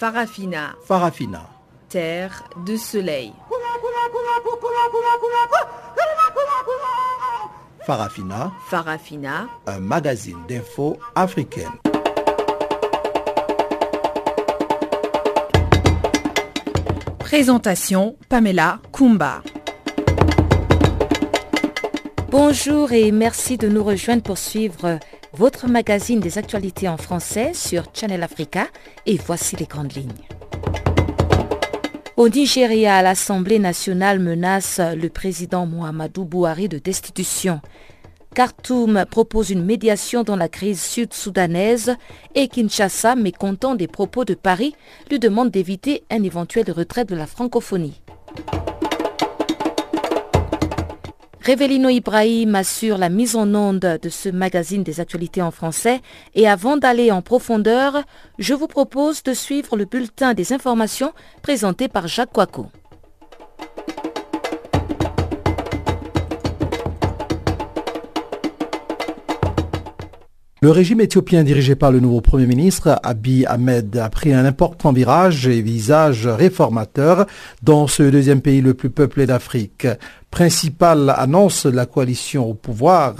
Farafina. Farafina. Terre de soleil. Farafina. Farafina. Un magazine d'infos africaine. Présentation Pamela Kumba. Bonjour et merci de nous rejoindre pour suivre votre magazine des actualités en français sur Channel Africa et voici les grandes lignes. Au Nigeria, l'Assemblée nationale menace le président Mohamedou Bouhari de destitution. Khartoum propose une médiation dans la crise sud-soudanaise et Kinshasa, mécontent des propos de Paris, lui demande d'éviter un éventuel retrait de la francophonie. Révélino Ibrahim assure la mise en onde de ce magazine des actualités en français et avant d'aller en profondeur, je vous propose de suivre le bulletin des informations présenté par Jacques Coaco. Le régime éthiopien dirigé par le nouveau Premier ministre Abiy Ahmed a pris un important virage et visage réformateur dans ce deuxième pays le plus peuplé d'Afrique. Principale annonce de la coalition au pouvoir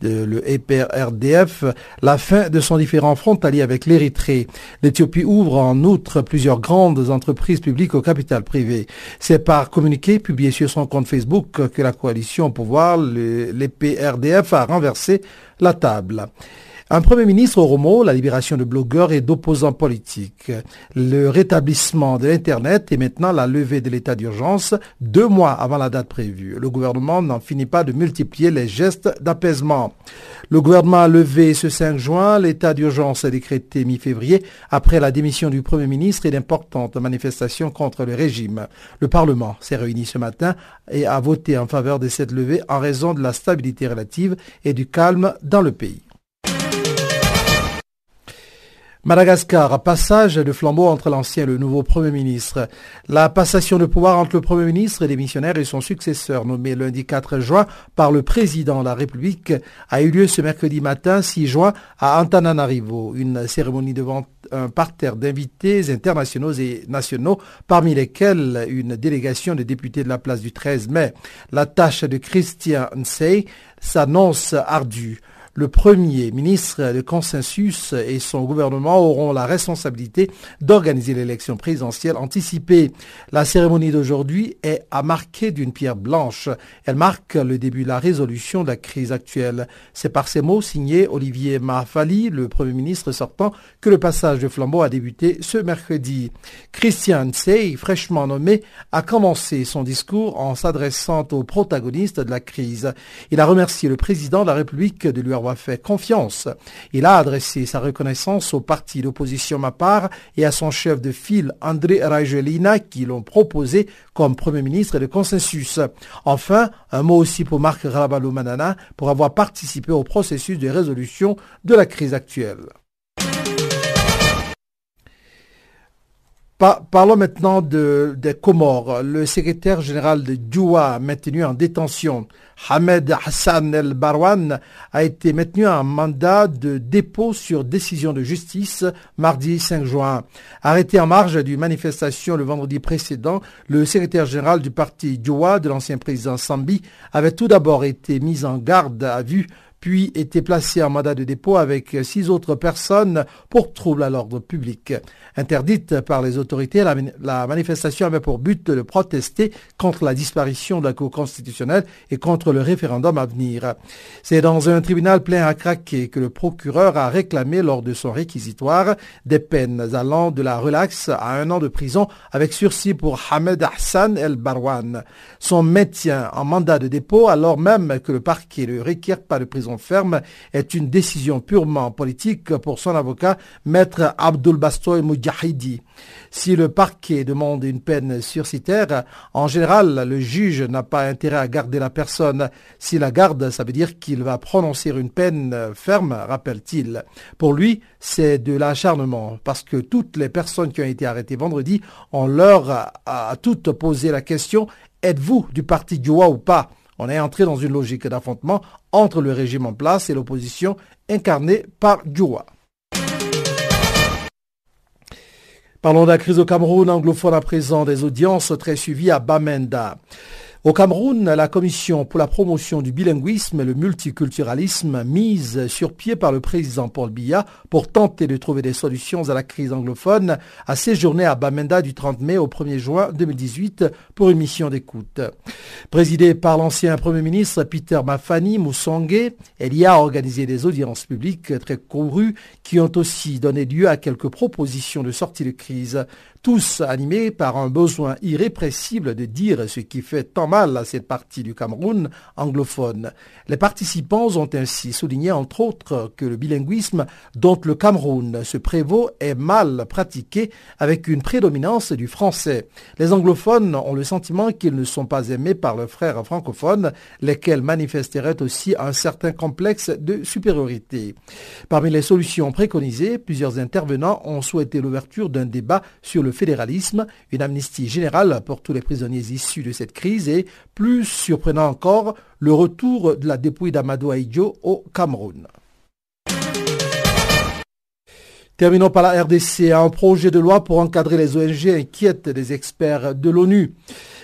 de le EPRDF, la fin de son différent frontalier avec l'Érythrée. L'Éthiopie ouvre en outre plusieurs grandes entreprises publiques au capital privé. C'est par communiqué publié sur son compte Facebook que la coalition au pouvoir, l'EPRDF, a renversé la table. Un Premier ministre au Romo, la libération de blogueurs et d'opposants politiques, le rétablissement de l'Internet et maintenant la levée de l'état d'urgence deux mois avant la date prévue. Le gouvernement n'en finit pas de multiplier les gestes d'apaisement. Le gouvernement a levé ce 5 juin l'état d'urgence décrété mi-février après la démission du Premier ministre et d'importantes manifestations contre le régime. Le Parlement s'est réuni ce matin et a voté en faveur de cette levée en raison de la stabilité relative et du calme dans le pays. Madagascar, passage de flambeau entre l'ancien et le nouveau Premier ministre. La passation de pouvoir entre le Premier ministre et les missionnaires et son successeur, nommé lundi 4 juin par le président de la République, a eu lieu ce mercredi matin 6 juin à Antananarivo. Une cérémonie devant un parterre d'invités internationaux et nationaux, parmi lesquels une délégation de députés de la place du 13 mai. La tâche de Christian Nsei s'annonce ardue. Le Premier ministre de consensus et son gouvernement auront la responsabilité d'organiser l'élection présidentielle anticipée. La cérémonie d'aujourd'hui est à marquer d'une pierre blanche. Elle marque le début de la résolution de la crise actuelle. C'est par ces mots signés Olivier Mahafali, le Premier ministre sortant, que le passage de flambeau a débuté ce mercredi. Christian Tsey, fraîchement nommé, a commencé son discours en s'adressant aux protagonistes de la crise. Il a remercié le président de la République de lui avoir fait confiance. Il a adressé sa reconnaissance au parti d'opposition MAPAR et à son chef de file André Rajoelina qui l'ont proposé comme Premier ministre de consensus. Enfin, un mot aussi pour Marc Rabalou-Manana pour avoir participé au processus de résolution de la crise actuelle. Parlons maintenant de, des Comores. Le secrétaire général de Djoua, maintenu en détention, Hamed Hassan El Barwan, a été maintenu en mandat de dépôt sur décision de justice mardi 5 juin. Arrêté en marge d'une manifestation le vendredi précédent, le secrétaire général du parti Djoua de l'ancien président Sambi avait tout d'abord été mis en garde à vue puis était placé en mandat de dépôt avec six autres personnes pour trouble à l'ordre public. Interdite par les autorités, la, manifestation avait pour but de protester contre la disparition de la Cour constitutionnelle et contre le référendum à venir. C'est dans un tribunal plein à craquer que le procureur a réclamé lors de son réquisitoire des peines allant de la relaxe à un an de prison avec sursis pour Hamed Hassan El Barwan. Son maintien en mandat de dépôt alors même que le parquet ne requiert pas de prison ferme est une décision purement politique pour son avocat, maître Abdul Bastoy Mujahidi. Si le parquet demande une peine sursitaire, en général, le juge n'a pas intérêt à garder la personne. Si la garde, ça veut dire qu'il va prononcer une peine ferme, rappelle-t-il. Pour lui, c'est de l'acharnement, parce que toutes les personnes qui ont été arrêtées vendredi, ont leur à, toutes posé la question, êtes-vous du parti Djoua ou pas? On est entré dans une logique d'affrontement entre le régime en place et l'opposition incarnée par Djoua. Parlons de la crise au Cameroun anglophone à présent, des audiences très suivies à Bamenda. Au Cameroun, la Commission pour la promotion du bilinguisme et le multiculturalisme, mise sur pied par le président Paul Biya pour tenter de trouver des solutions à la crise anglophone, a séjourné à Bamenda du 30 mai au 1er juin 2018 pour une mission d'écoute. Présidée par l'ancien Premier ministre Peter Mafani Moussongue, elle y a organisé des audiences publiques très courues qui ont aussi donné lieu à quelques propositions de sortie de crise tous animés par un besoin irrépressible de dire ce qui fait tant mal à cette partie du Cameroun anglophone. Les participants ont ainsi souligné entre autres que le bilinguisme dont le Cameroun se prévaut est mal pratiqué avec une prédominance du français. Les anglophones ont le sentiment qu'ils ne sont pas aimés par leurs frères francophones, lesquels manifesteraient aussi un certain complexe de supériorité. Parmi les solutions préconisées, plusieurs intervenants ont souhaité l'ouverture d'un débat sur le fédéralisme, une amnistie générale pour tous les prisonniers issus de cette crise et, plus surprenant encore, le retour de la dépouille d'Amadou Aïdjo au Cameroun. Terminons par la RDC. Un projet de loi pour encadrer les ONG inquiète des experts de l'ONU.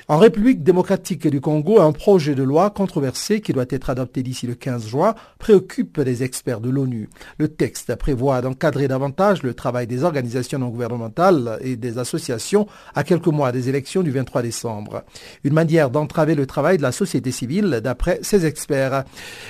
En République démocratique du Congo, un projet de loi controversé qui doit être adopté d'ici le 15 juin préoccupe les experts de l'ONU. Le texte prévoit d'encadrer davantage le travail des organisations non gouvernementales et des associations à quelques mois des élections du 23 décembre. Une manière d'entraver le travail de la société civile d'après ces experts.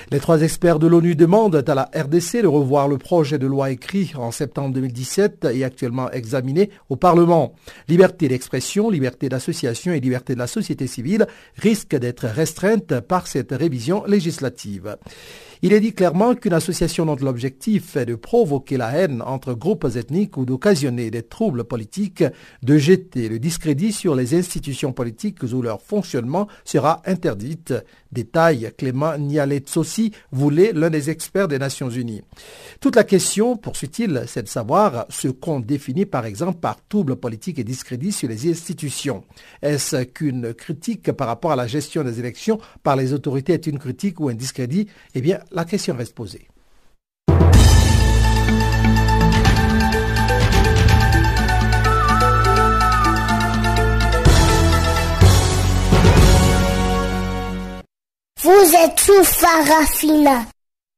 Les trois experts de l'ONU demandent à la RDC de revoir le projet de loi écrit en septembre 2017 et actuellement examiné au Parlement. Liberté d'expression, liberté d'association et liberté de la société civile risque d'être restreinte par cette révision législative. Il est dit clairement qu'une association dont l'objectif est de provoquer la haine entre groupes ethniques ou d'occasionner des troubles politiques, de jeter le discrédit sur les institutions politiques ou leur fonctionnement sera interdite. Détail, Clément Nialetsossi voulait l'un des experts des Nations Unies. Toute la question, poursuit-il, c'est de savoir ce qu'on définit par exemple par trouble politique et discrédit sur les institutions. Est-ce qu'une critique par rapport à la gestion des élections par les autorités est une critique ou un discrédit? Eh bien, la question reste posée. Vous êtes sous Farafina.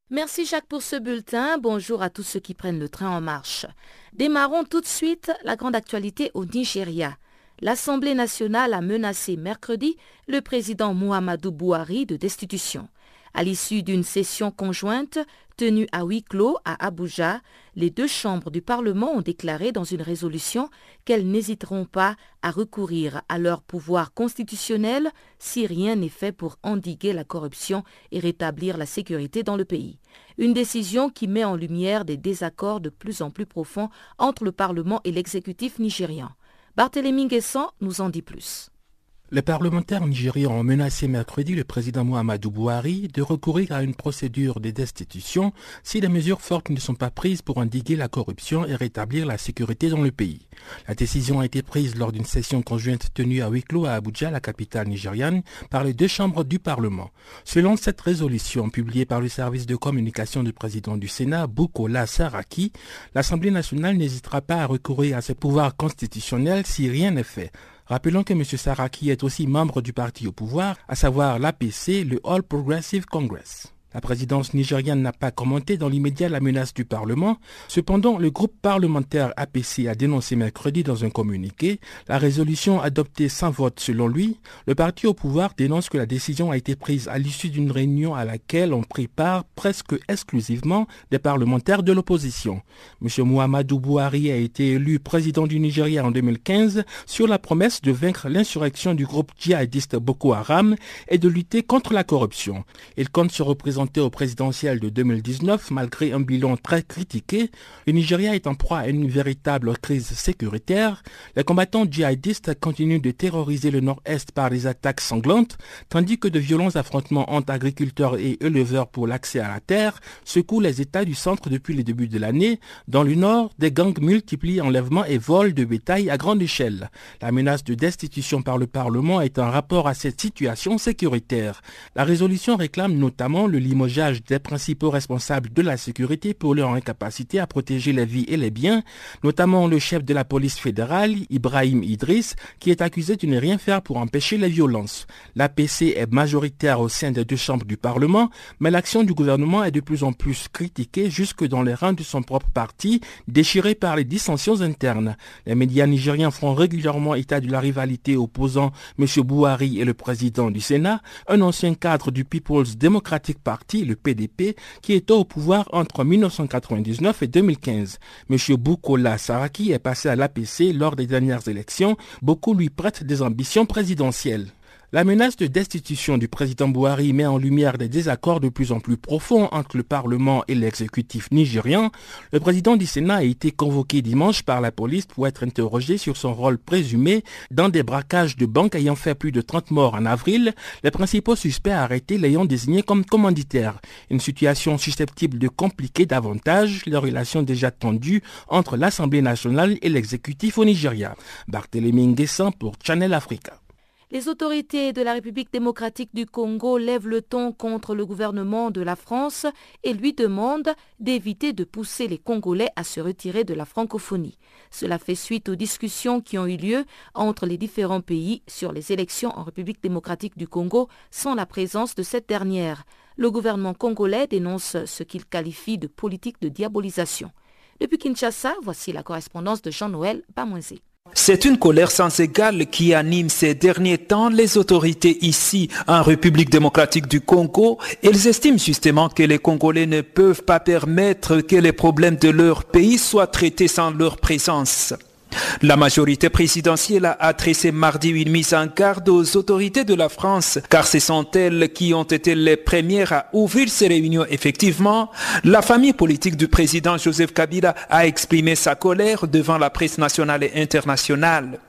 Merci Jacques pour ce bulletin. Bonjour à tous ceux qui prennent le train en marche. Démarrons tout de suite la grande actualité au Nigeria. L'Assemblée nationale a menacé mercredi le président Muhammadu Buhari de destitution. À l'issue d'une session conjointe tenue à huis clos à Abuja, les deux chambres du Parlement ont déclaré dans une résolution qu'elles n'hésiteront pas à recourir à leur pouvoir constitutionnel si rien n'est fait pour endiguer la corruption et rétablir la sécurité dans le pays. Une décision qui met en lumière des désaccords de plus en plus profonds entre le Parlement et l'exécutif nigérian. Barthélémy Guessant nous en dit plus. Les parlementaires nigérians ont menacé mercredi le président Mohamedou Bouhari de recourir à une procédure de destitution si des mesures fortes ne sont pas prises pour endiguer la corruption et rétablir la sécurité dans le pays. La décision a été prise lors d'une session conjointe tenue à huis clos à Abuja, la capitale nigériane, par les deux chambres du Parlement. Selon cette résolution publiée par le service de communication du président du Sénat, Bukola Saraki, l'Assemblée nationale n'hésitera pas à recourir à ses pouvoirs constitutionnels si rien n'est fait. Rappelons que M. Saraki est aussi membre du parti au pouvoir, à savoir l'APC, le All Progressive Congress. La présidence nigériane n'a pas commenté dans l'immédiat la menace du Parlement. Cependant, le groupe parlementaire APC a dénoncé mercredi dans un communiqué la résolution adoptée sans vote selon lui. Le parti au pouvoir dénonce que la décision a été prise à l'issue d'une réunion à laquelle ont pris part presque exclusivement des parlementaires de l'opposition. M. Muhammadu Buhari a été élu président du Nigeria en 2015 sur la promesse de vaincre l'insurrection du groupe djihadiste Boko Haram et de lutter contre la corruption. Il compte se représenter au présidentiel de 2019, malgré un bilan très critiqué, le Nigeria est en proie à une véritable crise sécuritaire. Les combattants djihadistes continuent de terroriser le nord-est par des attaques sanglantes, tandis que de violents affrontements entre agriculteurs et éleveurs pour l'accès à la terre secouent les États du centre depuis le début de l'année. Dans le nord, des gangs multiplient enlèvements et vols de bétail à grande échelle. La menace de destitution par le Parlement est un rapport à cette situation sécuritaire. La résolution réclame notamment le limogeage des principaux responsables de la sécurité pour leur incapacité à protéger les vies et les biens, notamment le chef de la police fédérale, Ibrahim Idriss, qui est accusé de ne rien faire pour empêcher les violences. L'APC est majoritaire au sein des deux chambres du Parlement, mais l'action du gouvernement est de plus en plus critiquée jusque dans les rangs de son propre parti, déchiré par les dissensions internes. Les médias nigériens font régulièrement état de la rivalité opposant M. Bouhari et le président du Sénat, un ancien cadre du People's Democratic Party, le PDP, qui était au pouvoir entre 1999 et 2015. M. Boukola Saraki est passé à l'APC lors des dernières élections. Beaucoup lui prêtent des ambitions présidentielles. La menace de destitution du président Bouhari met en lumière des désaccords de plus en plus profonds entre le Parlement et l'exécutif nigérian. Le président du Sénat a été convoqué dimanche par la police pour être interrogé sur son rôle présumé dans des braquages de banques ayant fait plus de 30 morts en avril, les principaux suspects arrêtés l'ayant désigné comme commanditaire. Une situation susceptible de compliquer davantage les relations déjà tendues entre l'Assemblée nationale et l'exécutif au Nigeria. Barthélémy Nguessan pour Channel Africa. Les autorités de la République démocratique du Congo lèvent le ton contre le gouvernement de la France et lui demandent d'éviter de pousser les Congolais à se retirer de la francophonie. Cela fait suite aux discussions qui ont eu lieu entre les différents pays sur les élections en République démocratique du Congo sans la présence de cette dernière. Le gouvernement congolais dénonce ce qu'il qualifie de politique de diabolisation. Depuis Kinshasa, voici la correspondance de Jean-Noël Bamoisé. C'est une colère sans égale qui anime ces derniers temps les autorités ici en République démocratique du Congo. Elles estiment justement que les Congolais ne peuvent pas permettre que les problèmes de leur pays soient traités sans leur présence. La majorité présidentielle a adressé mardi une mise en garde aux autorités de la France, car ce sont elles qui ont été les premières à ouvrir ces réunions. Effectivement, la famille politique du président Joseph Kabila a exprimé sa colère devant la presse nationale et internationale.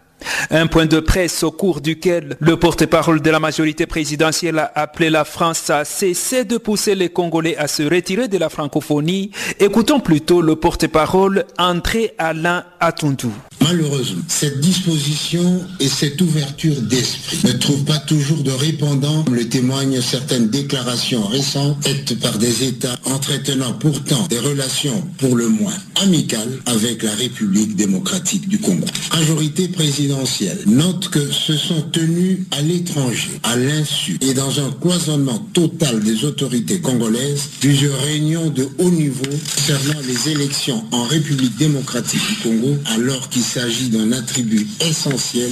Un point de presse au cours duquel le porte-parole de la majorité présidentielle a appelé la France à cesser de pousser les Congolais à se retirer de la francophonie. Écoutons plutôt le porte-parole André Alain Atundou. Malheureusement, cette disposition et cette ouverture d'esprit ne trouvent pas toujours de répondants, comme le témoignent certaines déclarations récentes faites par des États entretenant pourtant des relations pour le moins amicales avec la République démocratique du Congo. Majorité présidentielle note que se sont tenus à l'étranger, à l'insu et dans un cloisonnement total des autorités congolaises, plusieurs réunions de haut niveau concernant les élections en République démocratique du Congo alors qu'il s'agit d'un attribut essentiel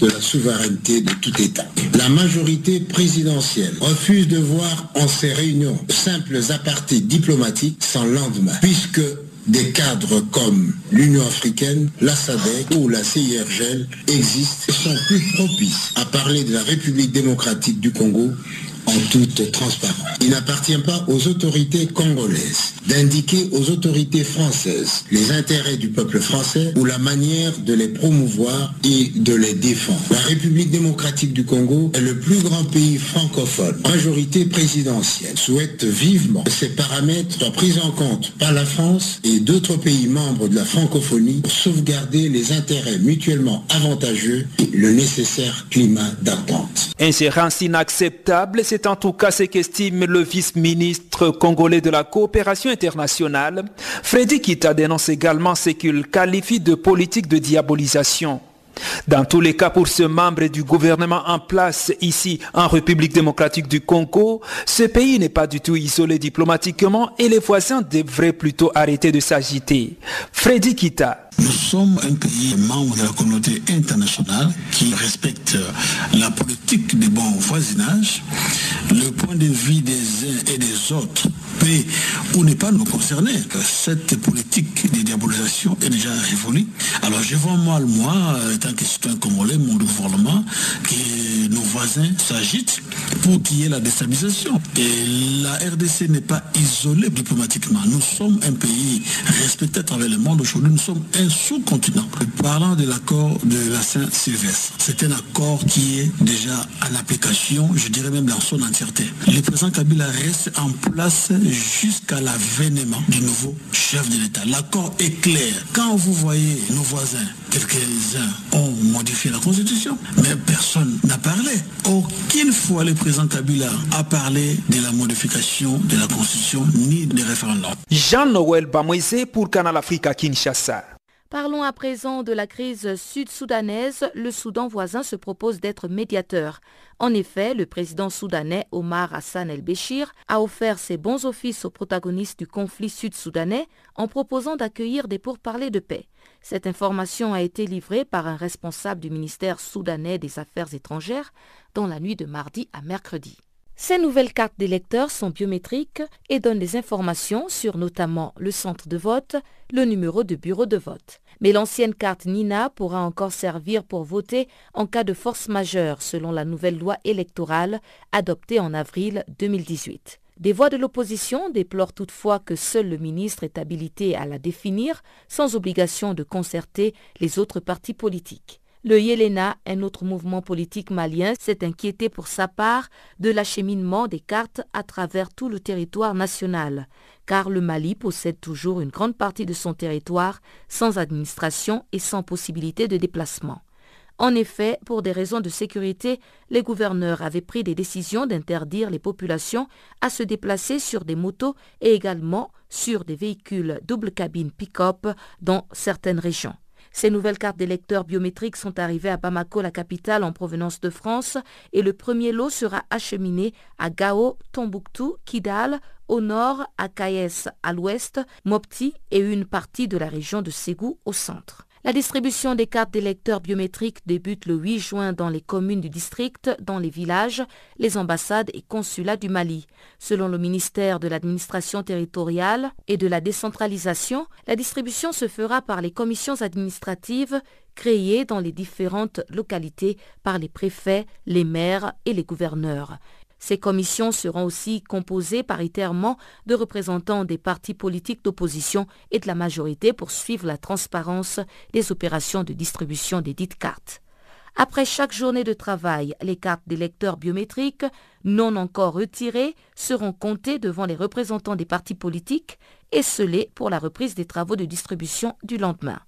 de la souveraineté de tout État. La majorité présidentielle refuse de voir en ces réunions simples apartés diplomatiques sans lendemain, puisque des cadres comme l'Union africaine, la SADC ou la CIRGL existent et sont plus propices à parler de la République démocratique du Congo en toute transparence. Il n'appartient pas aux autorités congolaises d'indiquer aux autorités françaises les intérêts du peuple français ou la manière de les promouvoir et de les défendre. La République démocratique du Congo est le plus grand pays francophone. Majorité présidentielle souhaite vivement que ces paramètres soient pris en compte par la France et d'autres pays membres de la francophonie pour sauvegarder les intérêts mutuellement avantageux et le nécessaire climat d'attente. Ingérence inacceptable, c'est en tout cas ce qu'estime le vice-ministre congolais de la coopération internationale. Freddy Kita dénonce également ce qu'il qualifie de politique de diabolisation. Dans tous les cas, pour ce membre du gouvernement en place ici en République démocratique du Congo, ce pays n'est pas du tout isolé diplomatiquement et les voisins devraient plutôt arrêter de s'agiter. Freddy Kita. Nous sommes un pays membre de la communauté internationale qui respecte la politique du bon voisinage. Le point de vue des uns et des autres peut ou n'est pas nous concerner. Cette politique de diabolisation est déjà révolue. Alors je vois mal, moi, étant que citoyen congolais, mon gouvernement, que nos voisins s'agitent pour qu'il y ait la déstabilisation. Et la RDC n'est pas isolée diplomatiquement. Nous sommes un pays respecté à travers le monde. Aujourd'hui, nous sommes un sous-continent. Parlant de l'accord de la Saint-Sylvestre, c'est un accord qui est déjà en application, je dirais même dans son entièreté. Le président Kabila reste en place jusqu'à l'avènement du nouveau chef de l'État. L'accord est clair. Quand vous voyez nos voisins, quelques-uns ont modifié la Constitution, mais personne n'a parlé. Aucune fois le président Kabila a parlé de la modification de la Constitution ni des référendums. Jean-Noël Bamoisé pour Canal Africa Kinshasa. Parlons à présent de la crise sud-soudanaise. Le Soudan voisin se propose d'être médiateur. En effet, le président soudanais Omar Hassan el-Béchir a offert ses bons offices aux protagonistes du conflit sud-soudanais en proposant d'accueillir des pourparlers de paix. Cette information a été livrée par un responsable du ministère soudanais des Affaires étrangères dans la nuit de mardi à mercredi. Ces nouvelles cartes d'électeurs sont biométriques et donnent des informations sur notamment le centre de vote, le numéro de bureau de vote. Mais l'ancienne carte Nina pourra encore servir pour voter en cas de force majeure selon la nouvelle loi électorale adoptée en avril 2018. Des voix de l'opposition déplorent toutefois que seul le ministre est habilité à la définir sans obligation de concerter les autres partis politiques. Le Yélena, un autre mouvement politique malien, s'est inquiété pour sa part de l'acheminement des cartes à travers tout le territoire national, car le Mali possède toujours une grande partie de son territoire sans administration et sans possibilité de déplacement. En effet, pour des raisons de sécurité, les gouverneurs avaient pris des décisions d'interdire les populations à se déplacer sur des motos et également sur des véhicules double cabine pick-up dans certaines régions. Ces nouvelles cartes d'électeurs biométriques sont arrivées à Bamako, la capitale, en provenance de France, et le premier lot sera acheminé à Gao, Tombouctou, Kidal, au nord, à Kayes à l'ouest, Mopti et une partie de la région de Ségou au centre. La distribution des cartes d'électeurs biométriques débute le 8 juin dans les communes du district, dans les villages, les ambassades et consulats du Mali. Selon le ministère de l'administration territoriale et de la décentralisation, la distribution se fera par les commissions administratives créées dans les différentes localités par les préfets, les maires et les gouverneurs. Ces commissions seront aussi composées paritairement de représentants des partis politiques d'opposition et de la majorité pour suivre la transparence des opérations de distribution des dites cartes. Après chaque journée de travail, les cartes d'électeurs biométriques non encore retirées seront comptées devant les représentants des partis politiques et scellées pour la reprise des travaux de distribution du lendemain.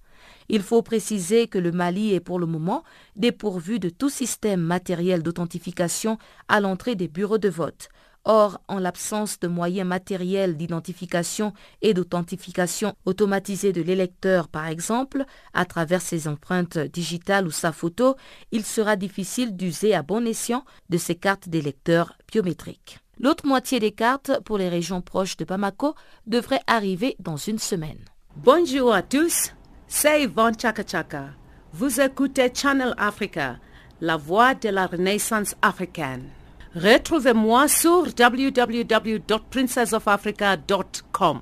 Il faut préciser que le Mali est pour le moment dépourvu de tout système matériel d'authentification à l'entrée des bureaux de vote. Or, en l'absence de moyens matériels d'identification et d'authentification automatisée de l'électeur, par exemple, à travers ses empreintes digitales ou sa photo, il sera difficile d'user à bon escient de ces cartes d'électeurs biométriques. L'autre moitié des cartes pour les régions proches de Bamako devrait arriver dans une semaine. Bonjour à tous. C'est Yvonne Chaka Chaka. Vous écoutez Channel Africa, la voix de la renaissance africaine. Retrouvez-moi sur www.princessofafrica.com.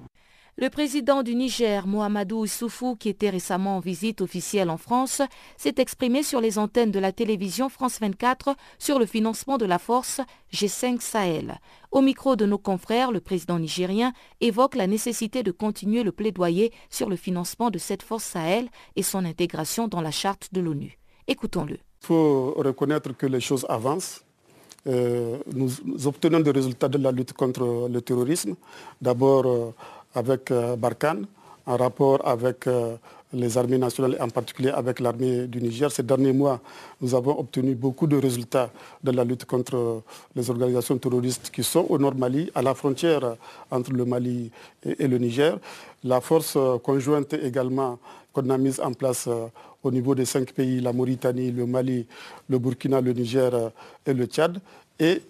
Le président du Niger, Mohamedou Issoufou, qui était récemment en visite officielle en France, s'est exprimé sur les antennes de la télévision France 24 sur le financement de la force G5 Sahel. Au micro de nos confrères, le président nigérien évoque la nécessité de continuer le plaidoyer sur le financement de cette force Sahel et son intégration dans la charte de l'ONU. Écoutons-le. Il faut reconnaître que les choses avancent. Euh, nous, obtenons des résultats de la lutte contre le terrorisme. D'abord, euh, avec euh, Barkhane, en rapport avec euh, les armées nationales, en particulier avec l'armée du Niger. Ces derniers mois, nous avons obtenu beaucoup de résultats dans la lutte contre euh, les organisations terroristes qui sont au nord Mali, à la frontière entre le Mali et, le Niger. La force conjointe également qu'on a mise en place au niveau des cinq pays, la Mauritanie, le Mali, le Burkina, le Niger et le Tchad, est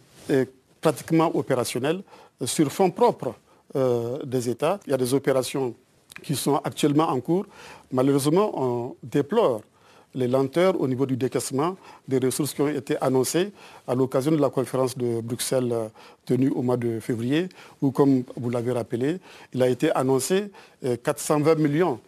pratiquement opérationnelle sur fonds propres. Euh, des États. Il y a des opérations qui sont actuellement en cours. Malheureusement, on déplore les lenteurs au niveau du décaissement des ressources qui ont été annoncées à l'occasion de la conférence de Bruxelles euh, tenue au mois de février, où, comme vous l'avez rappelé, il a été annoncé 420 euh, millions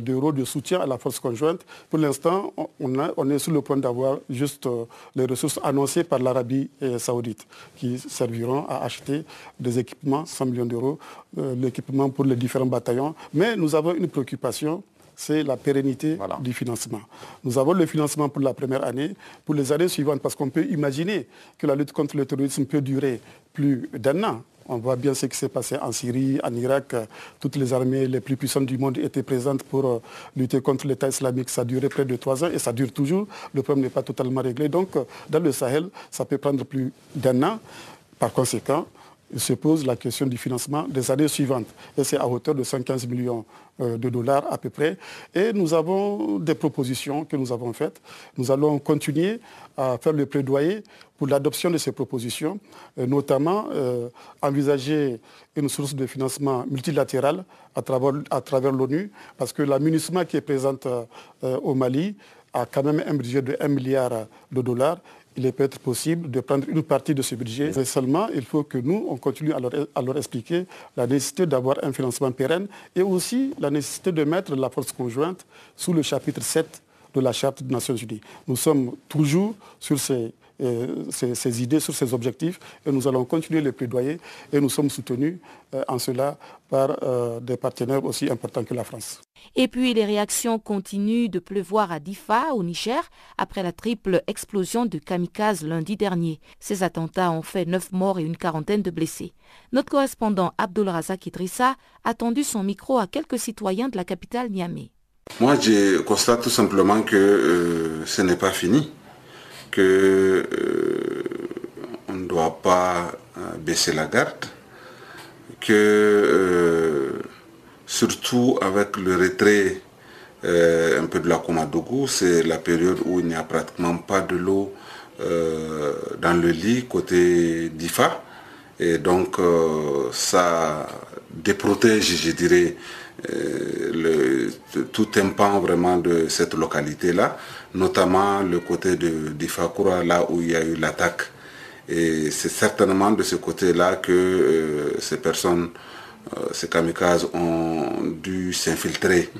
d'euros de soutien à la force conjointe. Pour l'instant, on, est sur le point d'avoir juste euh, les ressources annoncées par l'Arabie saoudite qui serviront à acheter des équipements, 100 millions d'euros, euh, l'équipement pour les différents bataillons. Mais nous avons une préoccupation c'est la pérennité du financement. Nous avons le financement pour la première année, pour les années suivantes, parce qu'on peut imaginer que la lutte contre le terrorisme peut durer plus d'un an. On voit bien ce qui s'est passé en Syrie, en Irak. Toutes les armées les plus puissantes du monde étaient présentes pour euh, lutter contre l'État islamique. Ça a duré près de trois ans et ça dure toujours. Le problème n'est pas totalement réglé. Donc, euh, dans le Sahel, ça peut prendre plus d'un an. Par conséquent, se pose la question du financement des années suivantes. Et c'est à hauteur de 115 millions euh, de dollars à peu près. Et nous avons des propositions que nous avons faites. Nous allons continuer à faire le plaidoyer pour l'adoption de ces propositions, euh, notamment euh, envisager une source de financement multilatéral à travers, à travers l'ONU, parce que la MINUSMA qui est présente au Mali a quand même un budget de 1 milliard de dollars il est peut-être possible de prendre une partie de ce budget. Mais seulement, il faut que nous, on continue à leur, expliquer la nécessité d'avoir un financement pérenne et aussi la nécessité de mettre la force conjointe sous le chapitre 7 de la Charte des Nations Unies. Nous sommes toujours sur ces, euh, ces, idées, sur ces objectifs et nous allons continuer les plaidoyer et nous sommes soutenus euh, en cela par euh, des partenaires aussi importants que la France. Et puis les réactions continuent de pleuvoir à Difa, au Niger, après la triple explosion de kamikaze lundi dernier. Ces attentats ont fait neuf morts et une quarantaine de blessés. Notre correspondant Abdul Razak Idrissa a tendu son micro à quelques citoyens de la capitale Niamey. Moi, je constate tout simplement que euh, ce n'est pas fini, que euh, on ne doit pas euh, baisser la garde, que surtout avec le retrait euh, un peu de la Comadougou, c'est la période où il n'y a pratiquement pas de l'eau euh, dans le lit côté d'IFA. Et donc ça déprotège, je dirais, euh, tout un pan vraiment de cette localité-là, notamment le côté de d'Ifakura, là où il y a eu l'attaque. Et c'est certainement de ce côté-là que ces personnes euh, ces kamikazes ont dû s'infiltrer.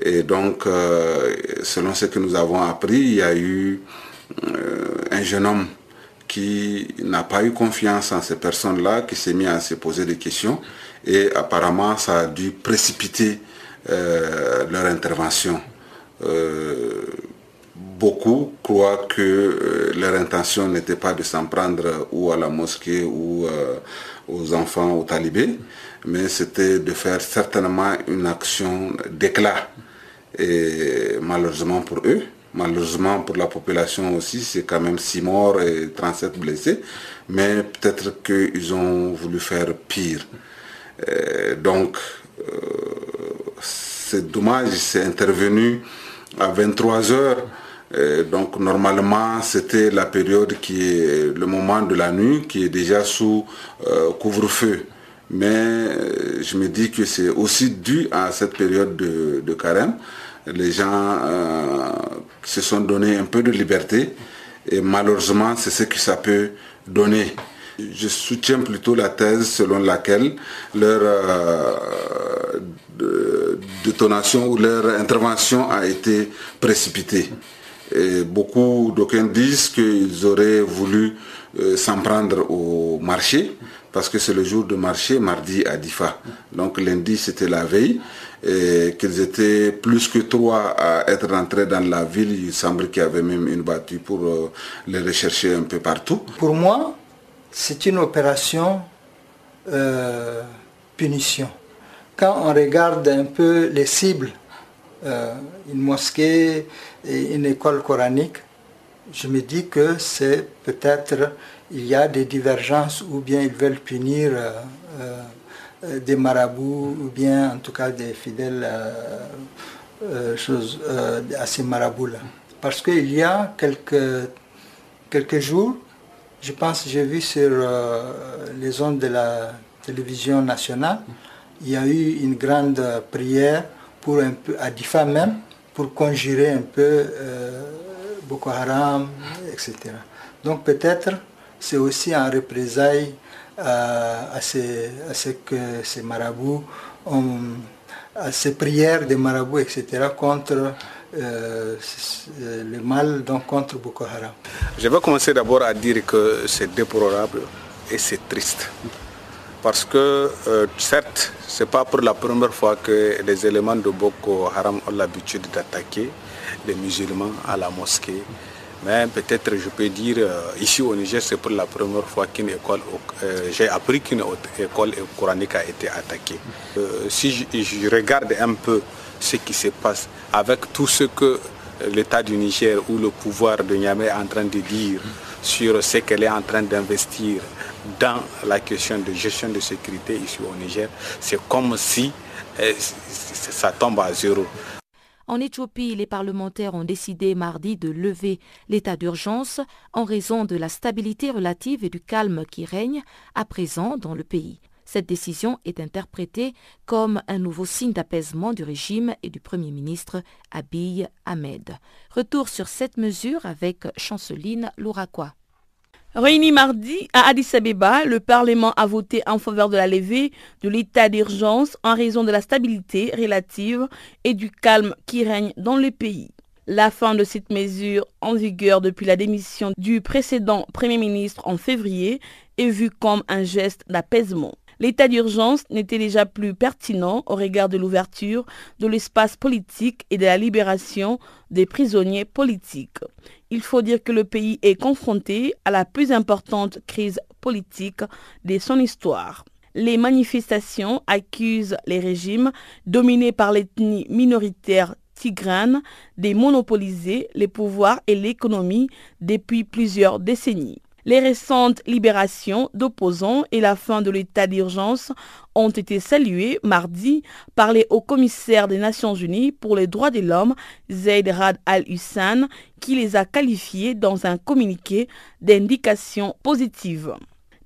Et donc, euh, selon ce que nous avons appris, il y a eu euh, un jeune homme qui n'a pas eu confiance en ces personnes-là, qui s'est mis à se poser des questions. Et apparemment, ça a dû précipiter leur intervention. Beaucoup croient que leur intention n'était pas de s'en prendre ou à la mosquée ou aux enfants, aux talibés, mais c'était de faire certainement une action d'éclat. Et malheureusement pour eux, malheureusement pour la population aussi, c'est quand même 6 morts et 37 blessés, mais peut-être qu'ils ont voulu faire pire. donc, euh, c'est dommage, c'est intervenu à 23 heures. Donc normalement c'était la période qui est le moment de la nuit qui est déjà sous euh, couvre-feu mais euh, je me dis que c'est aussi dû à cette période de, carême. Les gens euh, se sont donné un peu de liberté et malheureusement c'est ce que ça peut donner. Je soutiens plutôt la thèse selon laquelle leur euh, détonation ou leur intervention a été précipitée. Et beaucoup d'aucuns disent qu'ils auraient voulu s'en prendre au marché parce que c'est le jour de marché, mardi à Difa. Donc lundi, c'était la veille, et qu'ils étaient plus que trois à être rentrés dans la ville. Il semble qu'il y avait même une battue pour euh, les rechercher un peu partout. Pour moi, c'est une opération euh, punition. Quand on regarde un peu les cibles, euh, une mosquée et une école coranique, je me dis que c'est peut-être il y a des divergences ou bien ils veulent punir euh, euh, des marabouts ou bien en tout cas des fidèles euh, à ces marabouts-là. Parce qu'il y a quelques, quelques jours, je pense j'ai vu sur les ondes de la télévision nationale, il y a eu une grande prière pour un peu, à Difa même, pour conjurer un peu Boko Haram, etc. Donc peut-être c'est aussi en représailles à, ce, que ces marabouts à ces prières des marabouts, etc., contre euh, le mal, donc contre Boko Haram. Je vais commencer d'abord à dire que c'est déplorable et c'est triste. Parce que euh, certes, ce n'est pas pour la première fois que les éléments de Boko Haram ont l'habitude d'attaquer les musulmans à la mosquée. Mais peut-être je peux dire, euh, ici au Niger, c'est pour la première fois qu'une école, euh, j'ai appris qu'une école coranique a été attaquée. si je, regarde un peu ce qui se passe avec tout ce que l'État du Niger ou le pouvoir de Niamey est en train de dire sur ce qu'elle est en train d'investir dans la question de gestion de sécurité ici au Niger, c'est comme si eh, ça tombe à zéro. En Éthiopie, les parlementaires ont décidé mardi de lever l'état d'urgence en raison de la stabilité relative et du calme qui règne à présent dans le pays. Cette décision est interprétée comme un nouveau signe d'apaisement du régime et du Premier ministre Abiy Ahmed. Retour sur cette mesure avec Chanceline Louraquois. Réuni mardi à Addis Abeba, le Parlement a voté en faveur de la levée de l'état d'urgence en raison de la stabilité relative et du calme qui règne dans le pays. La fin de cette mesure en vigueur depuis la démission du précédent Premier ministre en février est vue comme un geste d'apaisement. L'état d'urgence n'était déjà plus pertinent au regard de l'ouverture de l'espace politique et de la libération des prisonniers politiques. Il faut dire que le pays est confronté à la plus importante crise politique de son histoire. Les manifestations accusent les régimes dominés par l'ethnie minoritaire tigrane de monopoliser les pouvoirs et l'économie depuis plusieurs décennies. Les récentes libérations d'opposants et la fin de l'état d'urgence ont été saluées mardi par les hauts commissaires des Nations Unies pour les droits de l'homme, Zaid Rad al-Hussan, qui les a qualifiés dans un communiqué d'indication positive.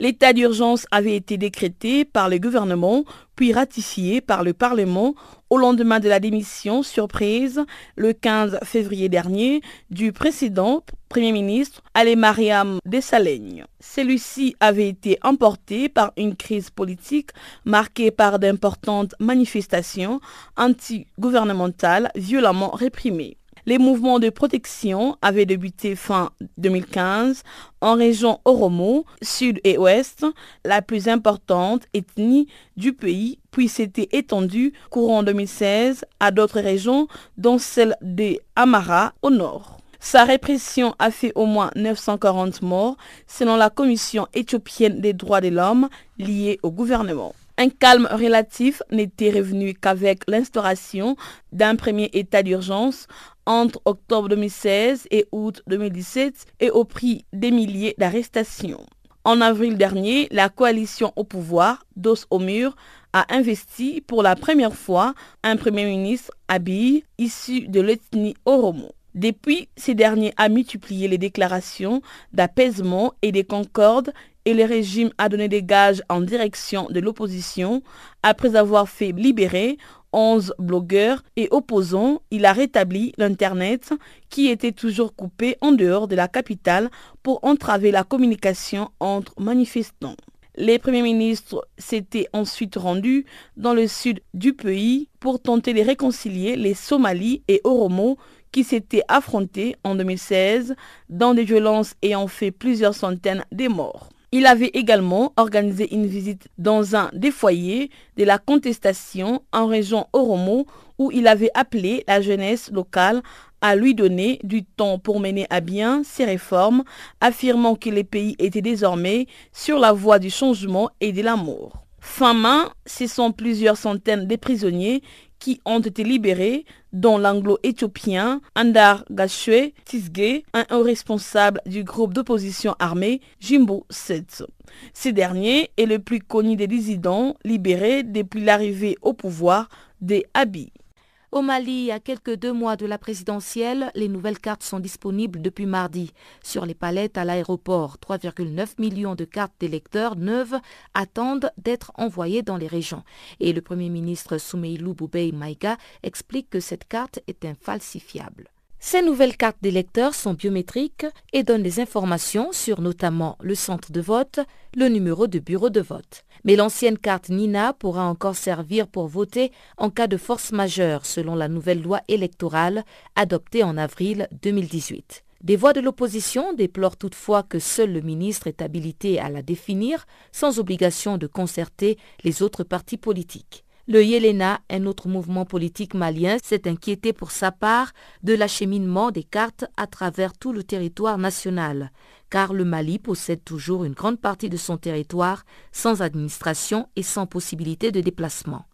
L'état d'urgence avait été décrété par le gouvernement puis ratifié par le Parlement au lendemain de la démission surprise le 15 février dernier du précédent Premier ministre Ali Mariam Desalegn. Celui-ci avait été emporté par une crise politique marquée par d'importantes manifestations anti-gouvernementales violemment réprimées. Les mouvements de protection avaient débuté fin 2015 en région Oromo, sud et ouest, la plus importante ethnie du pays, puis s'était étendue courant 2016 à d'autres régions, dont celle des Amara au nord. Sa répression a fait au moins 940 morts, selon la Commission éthiopienne des droits de l'homme liée au gouvernement. Un calme relatif n'était revenu qu'avec l'instauration d'un premier état d'urgence entre octobre 2016 et août 2017 et au prix des milliers d'arrestations. En avril dernier, la coalition au pouvoir, dos au mur, a investi pour la première fois un Premier ministre habillé issu de l'ethnie Oromo. Depuis, ces derniers a multiplié les déclarations d'apaisement et de concorde et le régime a donné des gages en direction de l'opposition après avoir fait libérer 11 blogueurs et opposants. Il a rétabli l'Internet qui était toujours coupé en dehors de la capitale pour entraver la communication entre manifestants. Les premiers ministres s'étaient ensuite rendus dans le sud du pays pour tenter de réconcilier les Somalis et Oromo qui s'étaient affrontés en 2016 dans des violences ayant fait plusieurs centaines de morts. Il avait également organisé une visite dans un des foyers de la contestation en région Oromo où il avait appelé la jeunesse locale à lui donner du temps pour mener à bien ses réformes, affirmant que les pays étaient désormais sur la voie du changement et de l'amour. Fin main, ce sont plusieurs centaines de prisonniers qui ont été libérés, dont l'anglo-éthiopien Andar Gashwe Tisge, un responsable du groupe d'opposition armée Jimbo Setso. Ce dernier est le plus connu des dissidents libérés depuis l'arrivée au pouvoir des Abiy. Au Mali, à quelques deux mois de la présidentielle, les nouvelles cartes sont disponibles depuis mardi. Sur les palettes à l'aéroport, 3,9 millions de cartes d'électeurs neuves attendent d'être envoyées dans les régions. Et le Premier ministre Soumeilou Boubei Maïga explique que cette carte est infalsifiable. Ces nouvelles cartes d'électeurs sont biométriques et donnent des informations sur notamment le centre de vote, le numéro de bureau de vote. Mais l'ancienne carte Nina pourra encore servir pour voter en cas de force majeure selon la nouvelle loi électorale adoptée en avril 2018. Des voix de l'opposition déplorent toutefois que seul le ministre est habilité à la définir sans obligation de concerter les autres partis politiques. Le Yélena, un autre mouvement politique malien, s'est inquiété pour sa part de l'acheminement des cartes à travers tout le territoire national, car le Mali possède toujours une grande partie de son territoire sans administration et sans possibilité de déplacement.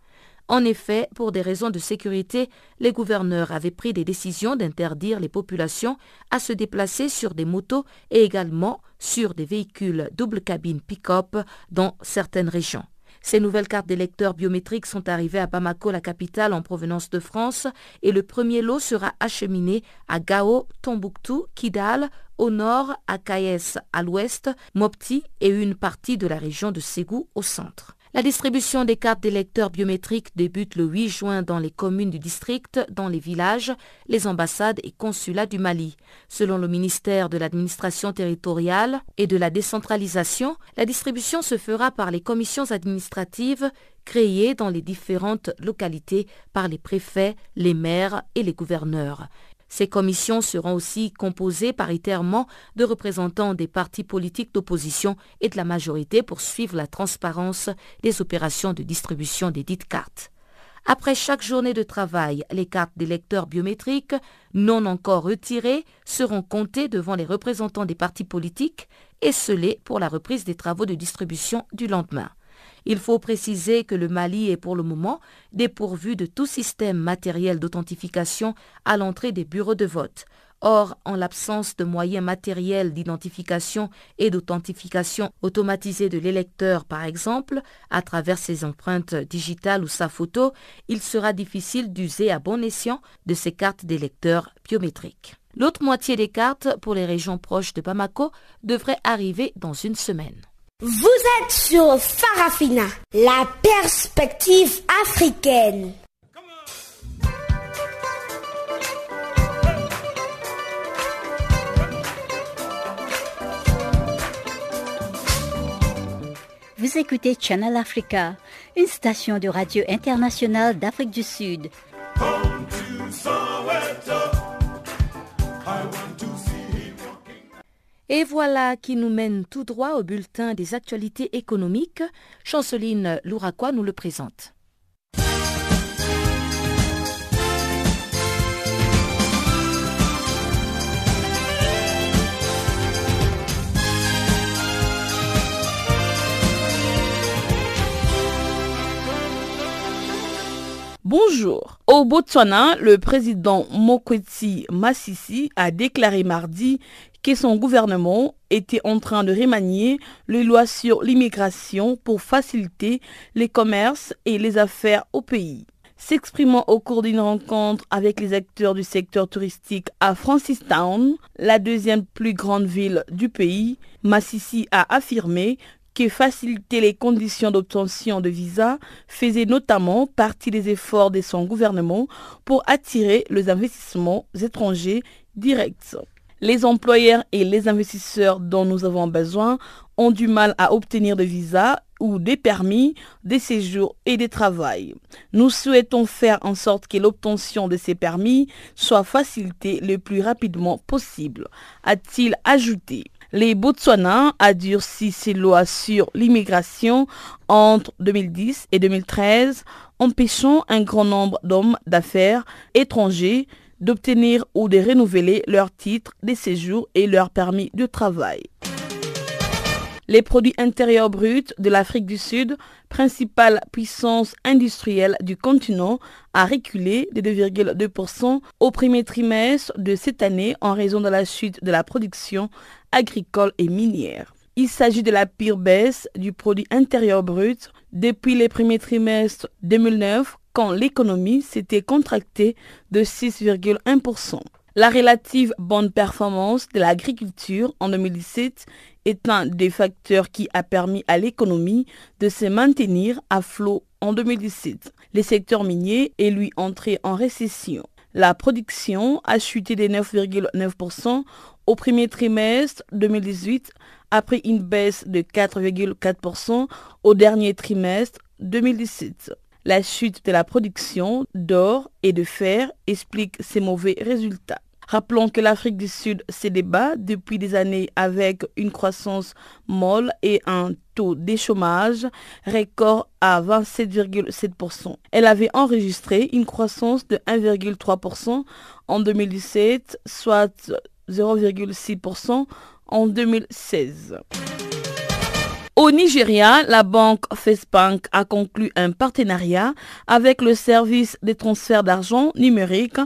En effet, pour des raisons de sécurité, les gouverneurs avaient pris des décisions d'interdire les populations à se déplacer sur des motos et également sur des véhicules double cabine pick-up dans certaines régions. Ces nouvelles cartes d'électeurs biométriques sont arrivées à Bamako, la capitale en provenance de France, et le premier lot sera acheminé à Gao, Tombouctou, Kidal, au nord, à Kayes à l'ouest, Mopti et une partie de la région de Ségou au centre. La distribution des cartes d'électeurs biométriques débute le 8 juin dans les communes du district, dans les villages, les ambassades et consulats du Mali. Selon le ministère de l'administration territoriale et de la décentralisation, la distribution se fera par les commissions administratives créées dans les différentes localités par les préfets, les maires et les gouverneurs. Ces commissions seront aussi composées paritairement de représentants des partis politiques d'opposition et de la majorité pour suivre la transparence des opérations de distribution des dites cartes. Après chaque journée de travail, les cartes d'électeurs biométriques non encore retirées seront comptées devant les représentants des partis politiques et scellées pour la reprise des travaux de distribution du lendemain. Il faut préciser que le Mali est pour le moment dépourvu de tout système matériel d'authentification à l'entrée des bureaux de vote. Or, en l'absence de moyens matériels d'identification et d'authentification automatisée de l'électeur, par exemple, à travers ses empreintes digitales ou sa photo, il sera difficile d'user à bon escient de ces cartes d'électeurs biométriques. L'autre moitié des cartes pour les régions proches de Bamako devrait arriver dans une semaine. Vous êtes sur Farafina, la perspective africaine. Vous écoutez Channel Africa, une station de radio internationale d'Afrique du Sud. Et voilà qui nous mène tout droit au bulletin des actualités économiques. Chanceline Louraquois nous le présente. Bonjour. Au Botswana, le président Mokwetsi Massisi a déclaré mardi que son gouvernement était en train de remanier les lois sur l'immigration pour faciliter les commerces et les affaires au pays. S'exprimant au cours d'une rencontre avec les acteurs du secteur touristique à Francistown, la deuxième plus grande ville du pays, Massisi a affirmé que faciliter les conditions d'obtention de visa faisait notamment partie des efforts de son gouvernement pour attirer les investissements étrangers directs. Les employeurs et les investisseurs dont nous avons besoin ont du mal à obtenir des visas ou des permis, des séjours et des travail. Nous souhaitons faire en sorte que l'obtention de ces permis soit facilitée le plus rapidement possible, a-t-il ajouté. Les Botswana a durci ses lois sur l'immigration entre 2010 et 2013, empêchant un grand nombre d'hommes d'affaires étrangers d'obtenir ou de renouveler leur titre de séjour et leur permis de travail. Les produits intérieurs bruts de l'Afrique du Sud, principale puissance industrielle du continent, a reculé de 2,2% au premier trimestre de cette année en raison de la chute de la production agricole et minière. Il s'agit de la pire baisse du produit intérieur brut depuis les premiers trimestres 2009 quand l'économie s'était contractée de 6,1%. La relative bonne performance de l'agriculture en 2017 est un des facteurs qui a permis à l'économie de se maintenir à flot en 2017. Le secteur minier est lui entré en récession. La production a chuté de 9,9% au premier trimestre 2018 après une baisse de 4,4% au dernier trimestre 2017. La chute de la production d'or et de fer explique ces mauvais résultats. Rappelons que l'Afrique du Sud se débat depuis des années avec une croissance molle et un taux de chômage record à 27,7%. Elle avait enregistré une croissance de 1,3% en 2017, soit 0,6% en 2016. Au Nigeria, la banque FestBank a conclu un partenariat avec le service des transferts d'argent numérique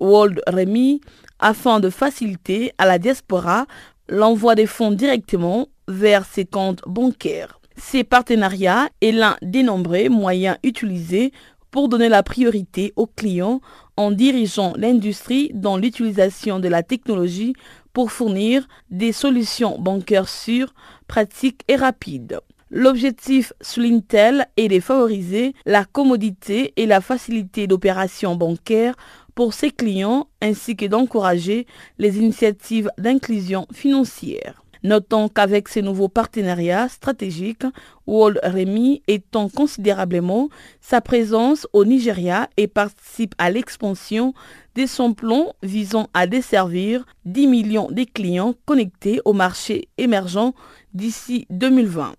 World Remy afin de faciliter à la diaspora l'envoi des fonds directement vers ses comptes bancaires. Ces partenariats est l'un des nombreux moyens utilisés pour donner la priorité aux clients en dirigeant l'industrie dans l'utilisation de la technologie pour fournir des solutions bancaires sûres, pratiques et rapides. L'objectif, souligne-t-elle, est de favoriser la commodité et la facilité d'opération bancaire pour ses clients ainsi que d'encourager les initiatives d'inclusion financière. Notons qu'avec ces nouveaux partenariats stratégiques, World Remy étend considérablement sa présence au Nigeria et participe à l'expansion de son plan visant à desservir 10 millions de clients connectés au marché émergent d'ici 2020.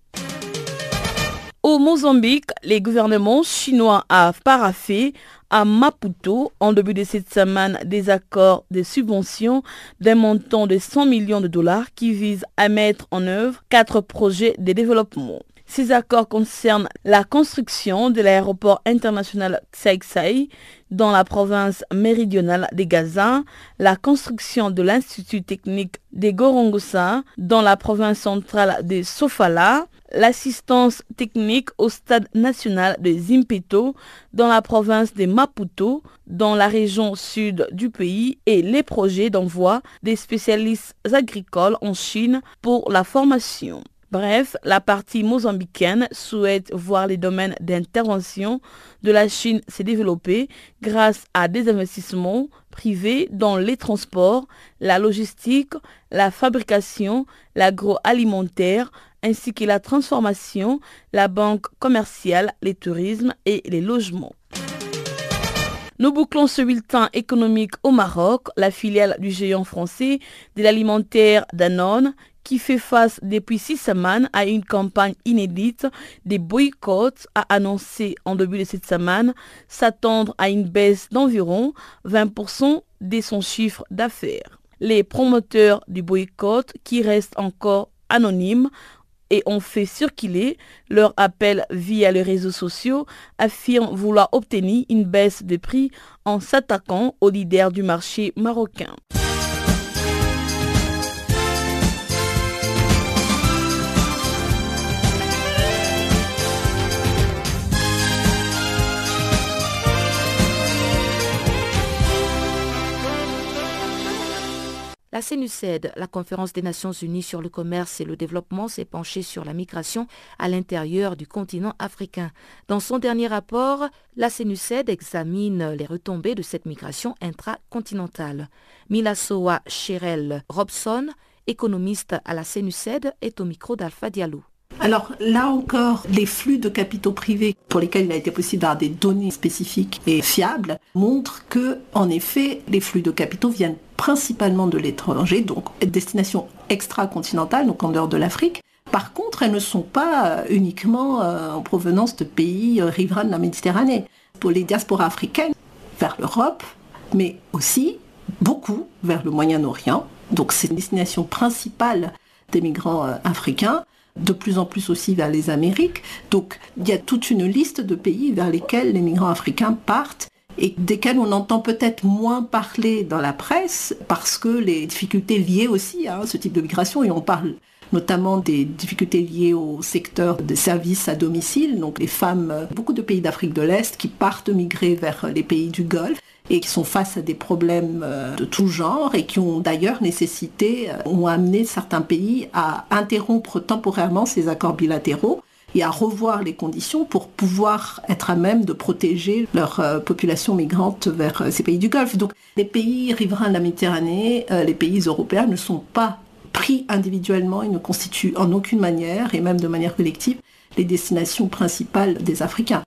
Au Mozambique, les gouvernements chinois ont paraffé à Maputo en début de cette semaine des accords de subvention d'un montant de 100 millions de dollars qui visent à mettre en œuvre quatre projets de développement. Ces accords concernent la construction de l'aéroport international Tsai dans la province méridionale de Gaza, la construction de l'Institut technique de Gorongosa dans la province centrale de Sofala, l'assistance technique au stade national de Zimpeto dans la province de Maputo, dans la région sud du pays, et les projets d'envoi des spécialistes agricoles en Chine pour la formation. Bref, la partie mozambicaine souhaite voir les domaines d'intervention de la Chine se développer grâce à des investissements privés dans les transports, la logistique, la fabrication, l'agroalimentaire, ainsi que la transformation, la banque commerciale, les tourismes et les logements. Nous bouclons ce bulletin économique au Maroc. La filiale du géant français de l'alimentaire Danone qui fait face depuis six semaines à une campagne inédite des boycotts, a annoncé en début de cette semaine s'attendre à une baisse d'environ 20% de son chiffre d'affaires. Les promoteurs du boycott, qui restent encore anonymes, et ont fait circuler leur appel via les réseaux sociaux, affirment vouloir obtenir une baisse de prix en s'attaquant aux leaders du marché marocain. La CNUCED, la conférence des Nations Unies sur le commerce et le développement, s'est penchée sur la migration à l'intérieur du continent africain. Dans son dernier rapport, la CNUCED examine les retombées de cette migration intracontinentale. Milasoa Cherel Robson, économiste à la CNUCED, est au micro d'Alpha Diallo. Alors là encore, les flux de capitaux privés pour lesquels il a été possible d'avoir des données spécifiques et fiables montrent que, en effet, les flux de capitaux viennent principalement de l'étranger, donc destination extra-continentale, donc en dehors de l'Afrique. Par contre, elles ne sont pas euh, uniquement euh, en provenance de pays euh, riverains de la Méditerranée. Pour les diasporas africaines, vers l'Europe, mais aussi beaucoup vers le Moyen-Orient. Donc c'est une destination principale des migrants africains de plus en plus aussi vers les Amériques. Donc il y a toute une liste de pays vers lesquels les migrants africains partent et desquels on entend peut-être moins parler dans la presse parce que les difficultés liées aussi à ce type de migration, et on parle notamment des difficultés liées au secteur des services à domicile, donc les femmes, beaucoup de pays d'Afrique de l'Est qui partent migrer vers les pays du Golfe et qui sont face à des problèmes euh, de tout genre et qui ont d'ailleurs nécessité, euh, ont amené certains pays à interrompre temporairement ces accords bilatéraux et à revoir les conditions pour pouvoir être à même de protéger leur euh, population migrante vers ces pays du Golfe. Donc les pays riverains de la Méditerranée, les pays européens ne sont pas pris individuellement, ils ne constituent en aucune manière, et même de manière collective, les destinations principales des Africains.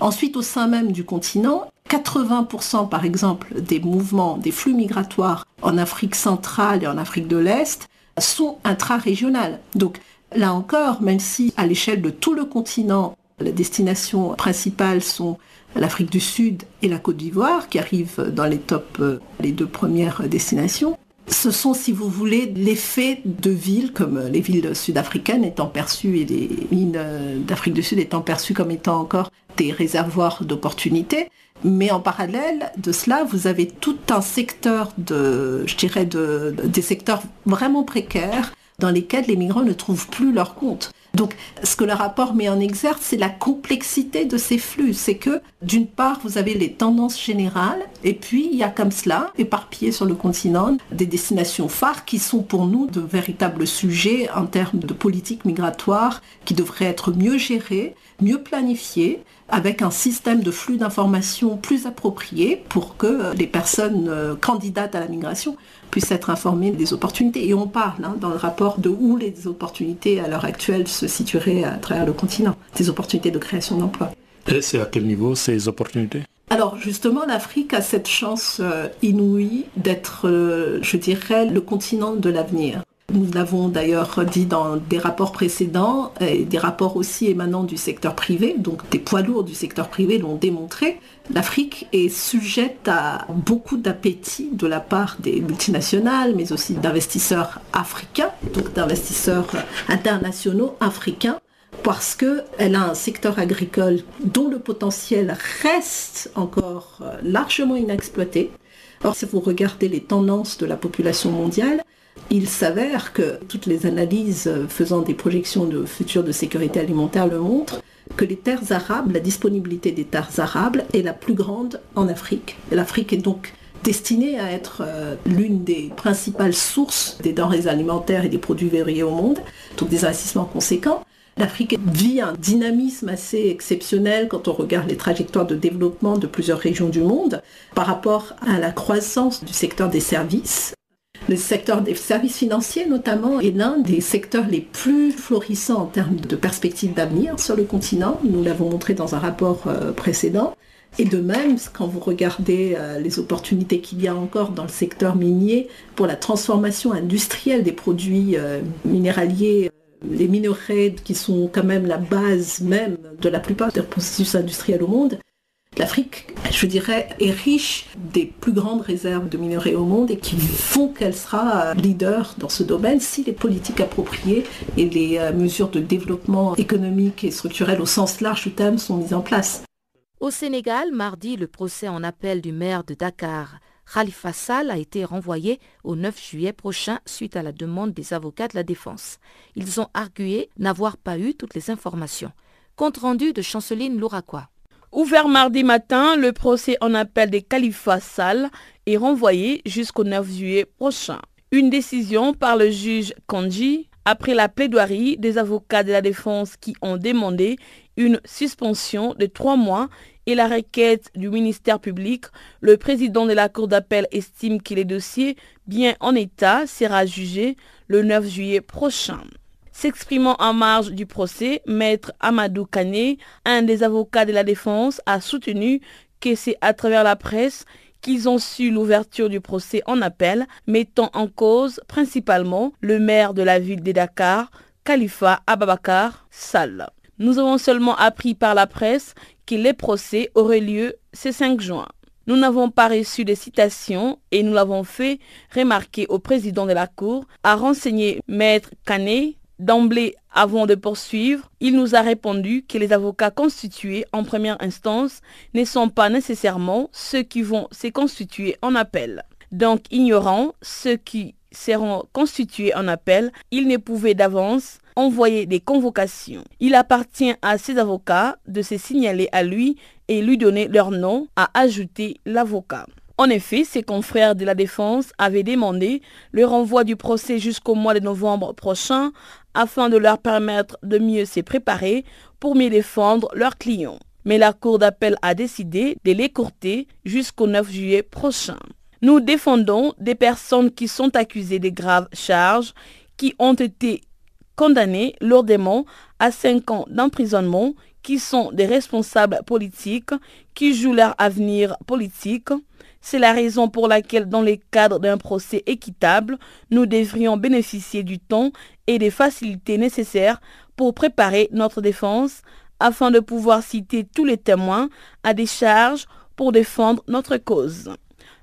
Ensuite, au sein même du continent, 80% par exemple des mouvements, des flux migratoires en Afrique centrale et en Afrique de l'Est sont intra-régionales. Donc là encore, même si à l'échelle de tout le continent, les destinations principales sont l'Afrique du Sud et la Côte d'Ivoire, qui arrivent dans les top, euh, les deux premières destinations, ce sont, si vous voulez, l'effet de villes comme les villes sud-africaines étant perçues et les mines euh, d'Afrique du Sud étant perçues comme étant encore des réservoirs d'opportunités. Mais en parallèle de cela, vous avez tout un secteur de, je dirais, de, des secteurs vraiment précaires dans lesquels les migrants ne trouvent plus leur compte. Donc, ce que le rapport met en exergue, c'est la complexité de ces flux. C'est que, d'une part, vous avez les tendances générales, et puis il y a comme cela, éparpillés sur le continent, des destinations phares qui sont pour nous de véritables sujets en termes de politique migratoire qui devraient être mieux gérés, mieux planifiés, avec un système de flux d'informations plus approprié pour que les personnes euh, candidates à la migration puissent être informées des opportunités. Et on parle hein, dans le rapport de où les opportunités à l'heure actuelle se situeraient à travers le continent, des opportunités de création d'emplois. Et c'est à quel niveau ces opportunités? Alors justement, l'Afrique a cette chance euh, inouïe d'être, euh, je dirais, le continent de l'avenir. Nous l'avons d'ailleurs dit dans des rapports précédents, et des rapports aussi émanant du secteur privé, donc des poids lourds du secteur privé l'ont démontré. L'Afrique est sujette à beaucoup d'appétit de la part des multinationales, mais aussi d'investisseurs africains, donc d'investisseurs internationaux africains, parce qu'elle a un secteur agricole dont le potentiel reste encore largement inexploité. Or, si vous regardez les tendances de la population mondiale, il s'avère que toutes les analyses faisant des projections de futur de sécurité alimentaire le montrent que les terres arabes, la disponibilité des terres arabes est la plus grande en Afrique. L'Afrique est donc destinée à être euh, l'une des principales sources des denrées alimentaires et des produits verriers au monde, donc des investissements conséquents. L'Afrique vit un dynamisme assez exceptionnel quand on regarde les trajectoires de développement de plusieurs régions du monde par rapport à la croissance du secteur des services le secteur des services financiers notamment est l'un des secteurs les plus florissants en termes de perspectives d'avenir sur le continent. Nous l'avons montré dans un rapport euh, précédent. Et de même, quand vous regardez euh, les opportunités qu'il y a encore dans le secteur minier pour la transformation industrielle des produits euh, minéraliers, les minerais qui sont quand même la base même de la plupart des processus industriels au monde, L'Afrique, je dirais, est riche des plus grandes réserves de minerais au monde et qui font qu'elle sera leader dans ce domaine si les politiques appropriées et les euh, mesures de développement économique et structurel au sens large du terme sont mises en place. Au Sénégal, mardi, le procès en appel du maire de Dakar, Khalifa Sall, a été renvoyé au 9 juillet prochain suite à la demande des avocats de la défense. Ils ont argué n'avoir pas eu toutes les informations. Compte rendu de Chanceline Louraquois. Ouvert mardi matin, le procès en appel des Khalifa Sall est renvoyé jusqu'au 9 juillet prochain. Une décision par le juge Kanji après la plaidoirie des avocats de la défense qui ont demandé une suspension de trois mois et la requête du ministère public, le président de la Cour d'appel estime que les dossiers bien en état sera jugé le 9 juillet prochain. S'exprimant en marge du procès, maître Amadou Kane, un des avocats de la défense, a soutenu que c'est à travers la presse qu'ils ont su l'ouverture du procès en appel, mettant en cause principalement le maire de la ville de Dakar, Khalifa Ababakar Sall. Nous avons seulement appris par la presse que les procès auraient lieu ce 5 juin. Nous n'avons pas reçu de citations et nous l'avons fait remarquer au président de la Cour, a renseigné Maître Canet D'emblée, avant de poursuivre, il nous a répondu que les avocats constitués en première instance ne sont pas nécessairement ceux qui vont se constituer en appel. Donc, ignorant ceux qui seront constitués en appel, il ne pouvait d'avance envoyer des convocations. Il appartient à ses avocats de se signaler à lui et lui donner leur nom, a ajouté l'avocat. En effet, ses confrères de la défense avaient demandé le renvoi du procès jusqu'au mois de novembre prochain afin de leur permettre de mieux se préparer pour mieux défendre leurs clients. Mais la Cour d'appel a décidé de l'écourter jusqu'au 9 juillet prochain. Nous défendons des personnes qui sont accusées de graves charges, qui ont été condamnées lourdement à 5 ans d'emprisonnement, qui sont des responsables politiques qui jouent leur avenir politique. C'est la raison pour laquelle, dans le cadre d'un procès équitable, nous devrions bénéficier du temps et des facilités nécessaires pour préparer notre défense afin de pouvoir citer tous les témoins à des charges pour défendre notre cause.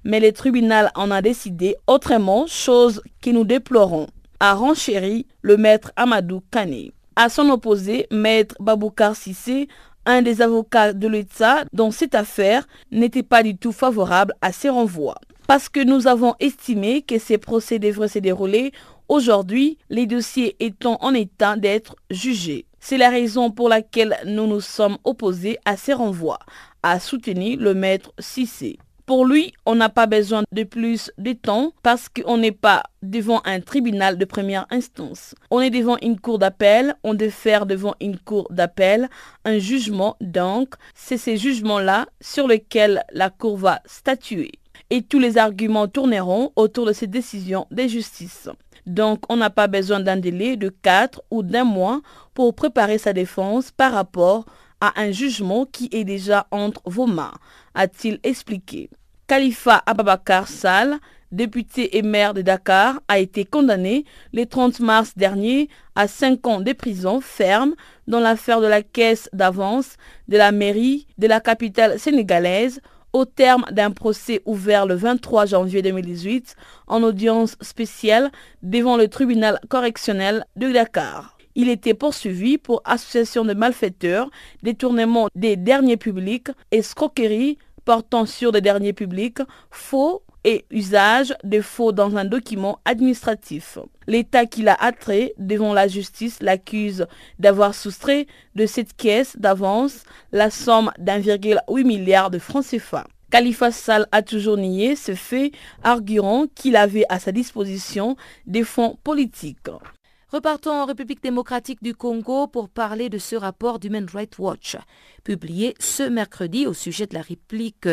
Mais le tribunal en a décidé autrement, chose que nous déplorons, a renchéri le maître Amadou Kane. À son opposé, maître Baboukar Sissé, un des avocats de l'État dans cette affaire, n'était pas du tout favorable à ces renvois. Parce que nous avons estimé que ces procès devraient se dérouler aujourd'hui, les dossiers étant en état d'être jugés. C'est la raison pour laquelle nous nous sommes opposés à ces renvois, a soutenu le maître Sissé. Pour lui, on n'a pas besoin de plus de temps parce qu'on n'est pas devant un tribunal de première instance. On est devant une cour d'appel, on faire devant une cour d'appel un jugement. Donc, c'est ces jugements-là sur lesquels la cour va statuer. Et tous les arguments tourneront autour de ces décisions de justice. Donc, on n'a pas besoin d'un délai de 4 ou d'un mois pour préparer sa défense par rapport à un jugement qui est déjà entre vos mains, a-t-il expliqué. Khalifa Ababakar Sall, député et maire de Dakar, a été condamné le 30 mars dernier à 5 ans de prison ferme dans l'affaire de la caisse d'avance de la mairie de la capitale sénégalaise au terme d'un procès ouvert le 23 janvier 2018 en audience spéciale devant le tribunal correctionnel de Dakar. Il était poursuivi pour association de malfaiteurs, détournement des derniers publics, escroquerie portant sur des derniers publics, faux et usage de faux dans un document administratif. L'État qui l'a attrait devant la justice l'accuse d'avoir soustrait de cette caisse d'avance la somme d'1,8 milliard de francs CFA. Khalifa Sall a toujours nié ce fait, arguant qu'il avait à sa disposition des fonds politiques. Repartons en République démocratique du Congo pour parler de ce rapport d'Human Rights Watch, publié ce mercredi au sujet de la réplique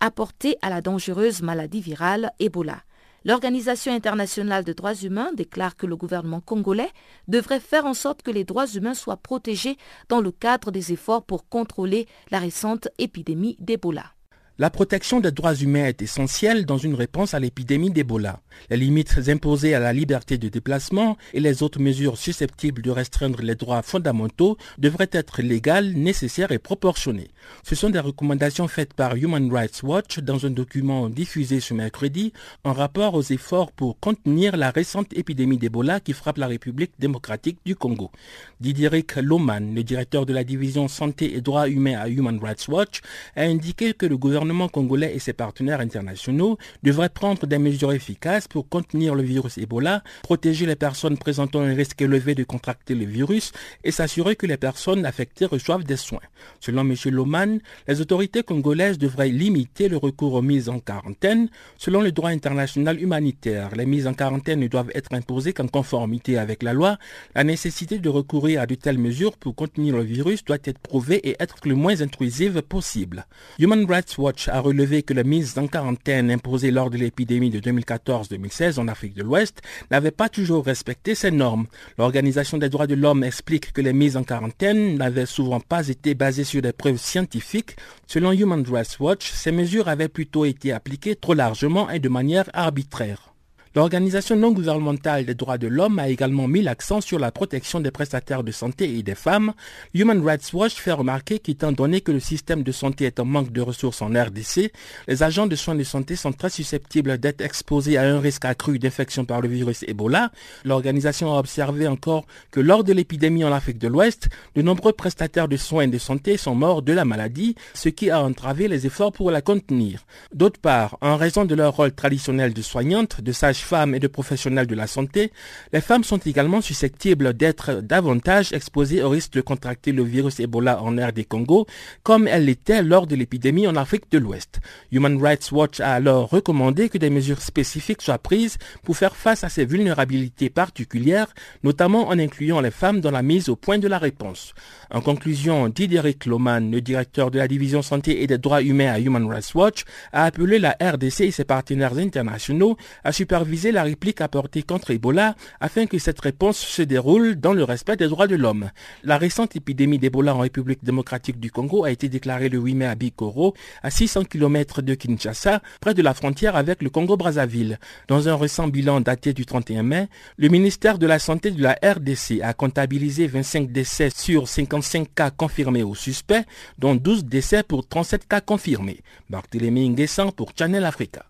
apportée à la dangereuse maladie virale Ebola. L'Organisation internationale des droits humains déclare que le gouvernement congolais devrait faire en sorte que les droits humains soient protégés dans le cadre des efforts pour contrôler la récente épidémie d'Ebola. La protection des droits humains est essentielle dans une réponse à l'épidémie d'Ebola. Les limites imposées à la liberté de déplacement et les autres mesures susceptibles de restreindre les droits fondamentaux devraient être légales, nécessaires et proportionnées. Ce sont des recommandations faites par Human Rights Watch dans un document diffusé ce mercredi en rapport aux efforts pour contenir la récente épidémie d'Ebola qui frappe la République démocratique du Congo. Didieric Loman, le directeur de la division santé et droits humains à Human Rights Watch, a indiqué que le gouvernement gouvernement congolais et ses partenaires internationaux devraient prendre des mesures efficaces pour contenir le virus Ebola, protéger les personnes présentant un risque élevé de contracter le virus et s'assurer que les personnes affectées reçoivent des soins. Selon M. Loman, les autorités congolaises devraient limiter le recours aux mises en quarantaine. Selon le droit international humanitaire, les mises en quarantaine ne doivent être imposées qu'en conformité avec la loi. La nécessité de recourir à de telles mesures pour contenir le virus doit être prouvée et être le moins intrusive possible. Human Rights Watch a relevé que la mise en quarantaine imposée lors de l'épidémie de 2014-2016 en Afrique de l'Ouest n'avait pas toujours respecté ces normes. L'Organisation des droits de l'homme explique que les mises en quarantaine n'avaient souvent pas été basées sur des preuves scientifiques. Selon Human Rights Watch, ces mesures avaient plutôt été appliquées trop largement et de manière arbitraire. L'organisation non gouvernementale des droits de l'homme a également mis l'accent sur la protection des prestataires de santé et des femmes. Human Rights Watch fait remarquer qu'étant donné que le système de santé est en manque de ressources en RDC, les agents de soins de santé sont très susceptibles d'être exposés à un risque accru d'infection par le virus Ebola. L'organisation a observé encore que lors de l'épidémie en Afrique de l'Ouest, de nombreux prestataires de soins de santé sont morts de la maladie, ce qui a entravé les efforts pour la contenir. D'autre part, en raison de leur rôle traditionnel de soignante, de sage femmes et de professionnels de la santé, les femmes sont également susceptibles d'être davantage exposées au risque de contracter le virus Ebola en des Congo, comme elles l'étaient lors de l'épidémie en Afrique de l'Ouest. Human Rights Watch a alors recommandé que des mesures spécifiques soient prises pour faire face à ces vulnérabilités particulières, notamment en incluant les femmes dans la mise au point de la réponse. En conclusion, Didier Loman, le directeur de la division santé et des droits humains à Human Rights Watch, a appelé la RDC et ses partenaires internationaux à superviser la réplique apportée contre Ebola afin que cette réponse se déroule dans le respect des droits de l'homme. La récente épidémie d'Ebola en République démocratique du Congo a été déclarée le 8 mai à Bikoro, à 600 km de Kinshasa, près de la frontière avec le Congo-Brazzaville. Dans un récent bilan daté du 31 mai, le ministère de la Santé de la RDC a comptabilisé 25 décès sur 55 cas confirmés ou suspects, dont 12 décès pour 37 cas confirmés. Barthélémy Nguessan pour Channel Africa.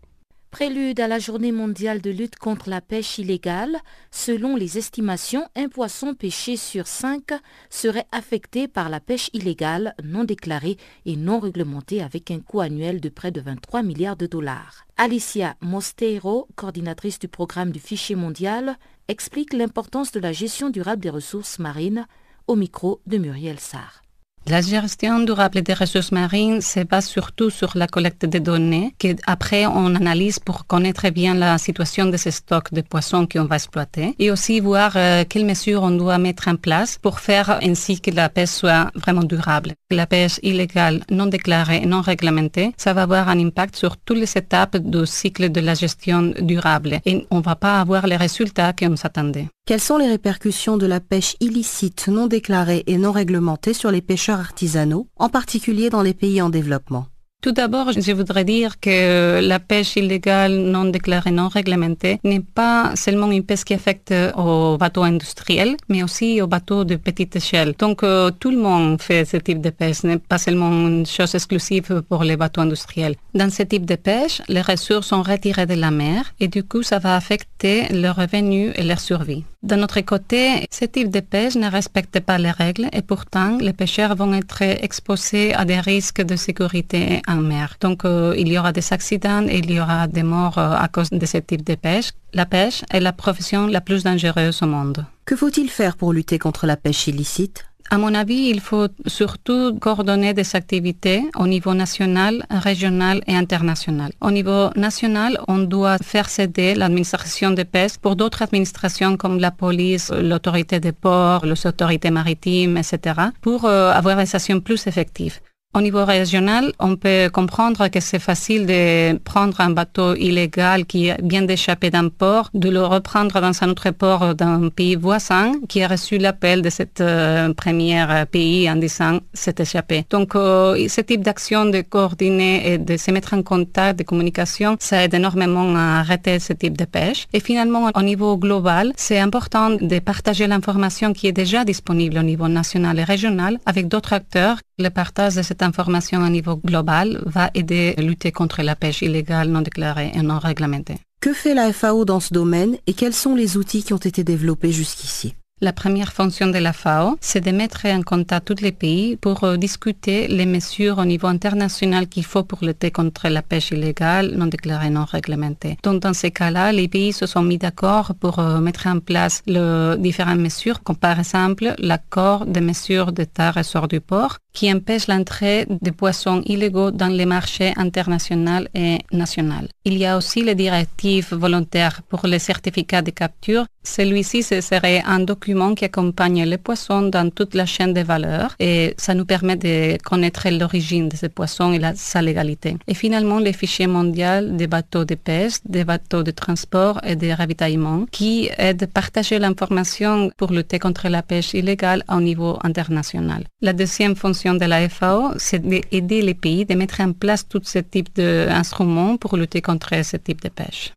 Prélude à la journée mondiale de lutte contre la pêche illégale, selon les estimations, un poisson pêché sur cinq serait affecté par la pêche illégale non déclarée et non réglementée avec un coût annuel de près de 23 milliards de dollars. Alicia Mosteiro, coordinatrice du programme du fichier mondial, explique l'importance de la gestion durable des ressources marines au micro de Muriel Sarr. La gestion durable des ressources marines se base surtout sur la collecte de données qu'après on analyse pour connaître bien la situation de ces stocks de poissons qu'on va exploiter et aussi voir euh, quelles mesures on doit mettre en place pour faire ainsi que la pêche soit vraiment durable. La pêche illégale, non déclarée et non réglementée, ça va avoir un impact sur toutes les étapes du cycle de la gestion durable et on ne va pas avoir les résultats qu'on s'attendait. Quelles sont les répercussions de la pêche illicite, non déclarée et non réglementée sur les pêcheurs artisanaux, en particulier dans les pays en développement tout d'abord, je voudrais dire que la pêche illégale, non déclarée, non réglementée n'est pas seulement une pêche qui affecte aux bateaux industriels, mais aussi aux bateaux de petite échelle. Donc, euh, tout le monde fait ce type de pêche, ce n'est pas seulement une chose exclusive pour les bateaux industriels. Dans ce type de pêche, les ressources sont retirées de la mer et du coup, ça va affecter leurs revenus et leur survie. D'un autre côté, ce type de pêche ne respecte pas les règles et pourtant, les pêcheurs vont être exposés à des risques de sécurité mer. Donc, euh, il y aura des accidents et il y aura des morts euh, à cause de ce type de pêche. La pêche est la profession la plus dangereuse au monde. Que faut-il faire pour lutter contre la pêche illicite? À mon avis, il faut surtout coordonner des activités au niveau national, régional et international. Au niveau national, on doit faire céder l'administration des pêche pour d'autres administrations comme la police, l'autorité des ports, les autorités maritimes, etc., pour euh, avoir des actions plus effectives. Au niveau régional, on peut comprendre que c'est facile de prendre un bateau illégal qui vient d'échapper d'un port, de le reprendre dans un autre port d'un pays voisin qui a reçu l'appel de cette euh, première pays en disant c'est échappé. Donc, euh, ce type d'action de coordonner et de se mettre en contact, de communication, ça aide énormément à arrêter ce type de pêche. Et finalement, au niveau global, c'est important de partager l'information qui est déjà disponible au niveau national et régional avec d'autres acteurs. Le partage de cette information à niveau global va aider à lutter contre la pêche illégale, non déclarée et non réglementée. Que fait la FAO dans ce domaine et quels sont les outils qui ont été développés jusqu'ici? La première fonction de la FAO, c'est de mettre en contact tous les pays pour euh, discuter les mesures au niveau international qu'il faut pour lutter contre la pêche illégale, non déclarée, non réglementée. Donc, dans ces cas-là, les pays se sont mis d'accord pour euh, mettre en place les différentes mesures, comme par exemple l'accord de mesures d'État ressort du port, qui empêche l'entrée de poissons illégaux dans les marchés internationaux et nationaux. Il y a aussi les directives volontaires pour les certificats de capture. Celui-ci serait un document qui accompagne les poissons dans toute la chaîne de valeur et ça nous permet de connaître l'origine de ces poissons et sa légalité. Et finalement, les fichiers mondiaux des bateaux de pêche, des bateaux de transport et de ravitaillement qui aident à partager l'information pour lutter contre la pêche illégale au niveau international. La deuxième fonction de la FAO, c'est d'aider les pays de mettre en place tout ce type d'instruments pour lutter contre ce type de pêche.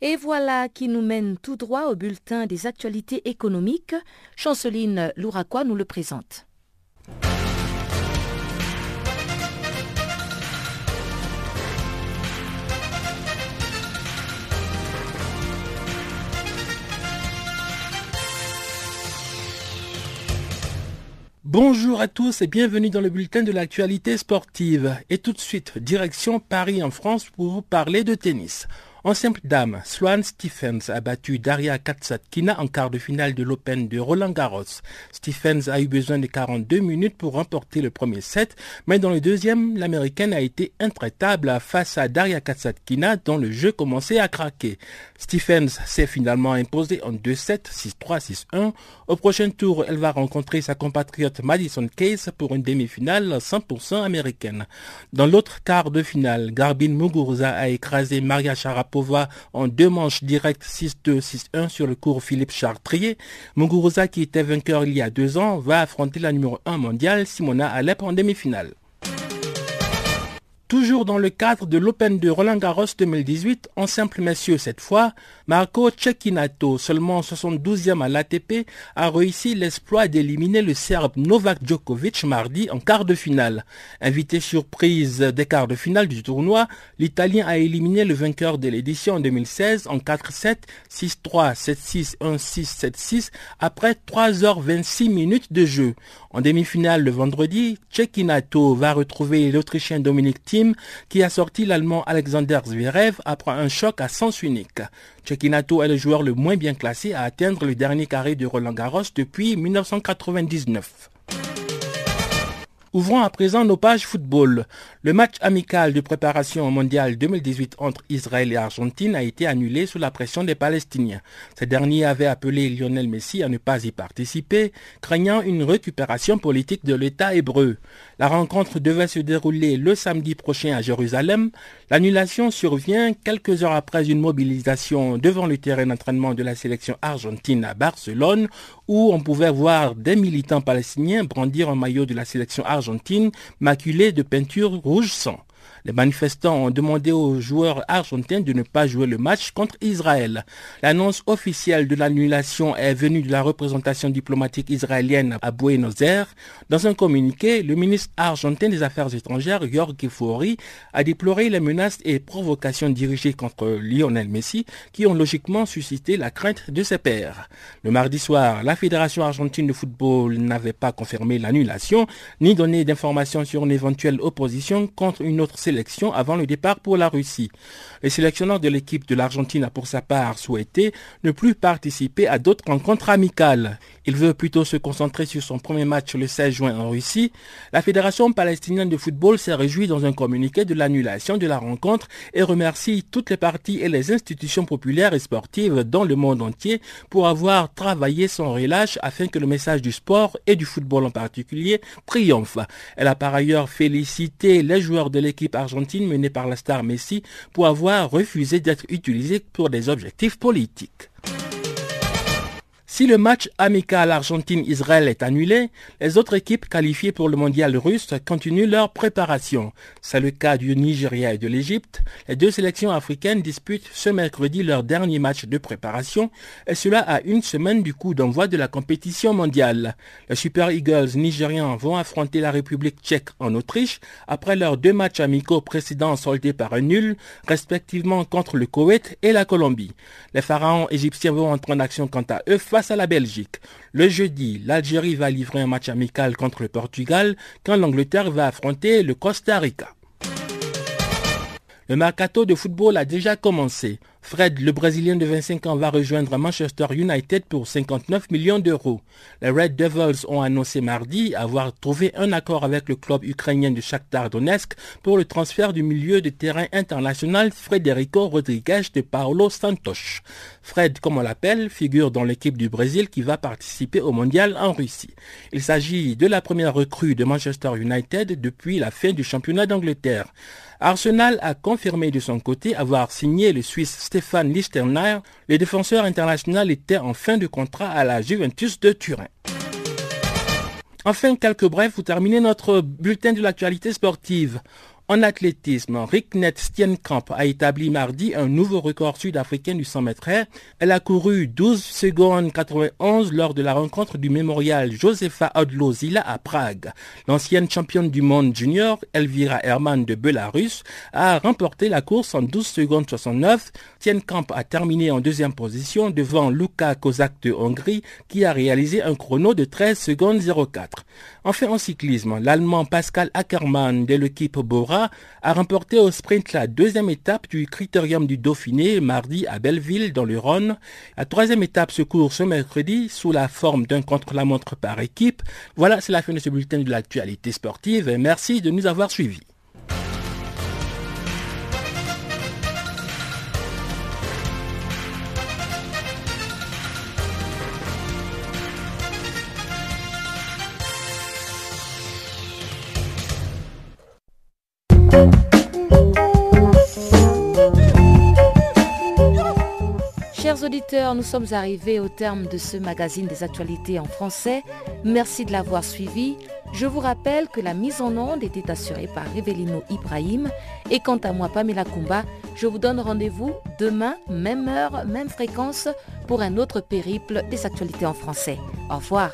Et voilà qui nous mène tout droit au bulletin des actualités économiques. Chanceline Louraquois nous le présente. Bonjour à tous et bienvenue dans le bulletin de l'actualité sportive. Et tout de suite, direction Paris en France pour vous parler de tennis. En simple dame, Sloane Stephens a battu Daria Katsatkina en quart de finale de l'Open de Roland Garros. Stephens a eu besoin de 42 minutes pour remporter le premier set, mais dans le deuxième, l'américaine a été intraitable face à Daria Katsatkina dont le jeu commençait à craquer. Stephens s'est finalement imposée en 2-7, 6-3, 6-1. Au prochain tour, elle va rencontrer sa compatriote Madison Case pour une demi-finale 100% américaine. Dans l'autre quart de finale, Garbine Muguruza a écrasé Maria Sharapova Sharapova en deux manches directes 6-2, 6-1 sur le cours Philippe Chartrier. Muguruza, qui était vainqueur il y a deux ans, va affronter la numéro 1 mondiale Simona Alep en demi-finale. Toujours dans le cadre de l'Open de Roland Garros 2018, en simple messieurs cette fois, Marco Cecchinato, seulement 72e à l'ATP, a réussi l'exploit d'éliminer le Serbe Novak Djokovic mardi en quart de finale. Invité surprise des quarts de finale du tournoi, l'Italien a éliminé le vainqueur de l'édition en 2016 en 4-7, 6-3, 7-6, 1-6, 7-6 après 3h26 minutes de jeu. En demi-finale le vendredi, Cecchinato va retrouver l'Autrichien Dominique Thiem qui a sorti l'Allemand Alexander Zverev après un choc à sens unique. Cecchinato est le joueur le moins bien classé à atteindre le dernier carré de Roland Garros depuis 1999. Ouvrons à présent nos pages football. Le match amical de préparation au mondial 2018 entre Israël et Argentine a été annulé sous la pression des Palestiniens. Ces derniers avaient appelé Lionel Messi à ne pas y participer, craignant une récupération politique de l'État hébreu. La rencontre devait se dérouler le samedi prochain à Jérusalem. L'annulation survient quelques heures après une mobilisation devant le terrain d'entraînement de la sélection argentine à Barcelone, où on pouvait voir des militants palestiniens brandir un maillot de la sélection argentine maculé de peinture rouge sang. Les manifestants ont demandé aux joueurs argentins de ne pas jouer le match contre Israël. L'annonce officielle de l'annulation est venue de la représentation diplomatique israélienne à Buenos Aires. Dans un communiqué, le ministre argentin des Affaires étrangères, Jorge Fori, a déploré les menaces et provocations dirigées contre Lionel Messi qui ont logiquement suscité la crainte de ses pairs. Le mardi soir, la Fédération argentine de football n'avait pas confirmé l'annulation ni donné d'informations sur une éventuelle opposition contre une autre avant le départ pour la Russie. Le sélectionneur de l'équipe de l'Argentine a pour sa part souhaité ne plus participer à d'autres rencontres amicales. Il veut plutôt se concentrer sur son premier match le 16 juin en Russie. La Fédération palestinienne de football s'est réjouie dans un communiqué de l'annulation de la rencontre et remercie toutes les parties et les institutions populaires et sportives dans le monde entier pour avoir travaillé sans relâche afin que le message du sport et du football en particulier triomphe. Elle a par ailleurs félicité les joueurs de l'équipe argentine menée par la star Messi pour avoir refusé d'être utilisés pour des objectifs politiques. Si le match amical Argentine-Israël est annulé, les autres équipes qualifiées pour le mondial russe continuent leur préparation. C'est le cas du Nigeria et de l'Égypte. Les deux sélections africaines disputent ce mercredi leur dernier match de préparation et cela à une semaine du coup d'envoi de la compétition mondiale. Les Super Eagles nigérians vont affronter la République tchèque en Autriche après leurs deux matchs amicaux précédents soldés par un nul, respectivement contre le Koweït et la Colombie. Les pharaons égyptiens vont entrer en action quant à eux face à la Belgique. Le jeudi, l'Algérie va livrer un match amical contre le Portugal quand l'Angleterre va affronter le Costa Rica. Le mercato de football a déjà commencé. Fred, le Brésilien de 25 ans, va rejoindre Manchester United pour 59 millions d'euros. Les Red Devils ont annoncé mardi avoir trouvé un accord avec le club ukrainien de Shakhtar Donetsk pour le transfert du milieu de terrain international Frederico Rodriguez de Paulo Santos. Fred, comme on l'appelle, figure dans l'équipe du Brésil qui va participer au mondial en Russie. Il s'agit de la première recrue de Manchester United depuis la fin du championnat d'Angleterre. Arsenal a confirmé de son côté avoir signé le Suisse Stéphane Lichtenauer. Le défenseur international était en fin de contrat à la Juventus de Turin. Enfin, quelques brefs pour terminer notre bulletin de l'actualité sportive. En athlétisme, Riknet Steenkamp a établi mardi un nouveau record sud-africain du 100 mètres. Elle a couru 12 secondes 91 lors de la rencontre du mémorial Josefa Odlo-Zila à Prague. L'ancienne championne du monde junior, Elvira Herman de Belarus, a remporté la course en 12 secondes 69. Steenkamp a terminé en deuxième position devant Luka Kozak de Hongrie qui a réalisé un chrono de 13 secondes 04. Enfin en cyclisme, l'Allemand Pascal Ackermann de l'équipe Bora a remporté au sprint la deuxième étape du Critérium du Dauphiné mardi à Belleville dans le Rhône. La troisième étape se court ce mercredi sous la forme d'un contre-la-montre par équipe. Voilà, c'est la fin de ce bulletin de l'actualité sportive merci de nous avoir suivis. Auditeurs, nous sommes arrivés au terme de ce magazine des actualités en français. Merci de l'avoir suivi. Je vous rappelle que la mise en onde était assurée par Revelino Ibrahim. Et quant à moi, Pamela Kumba, je vous donne rendez-vous demain, même heure, même fréquence, pour un autre périple des actualités en français. Au revoir.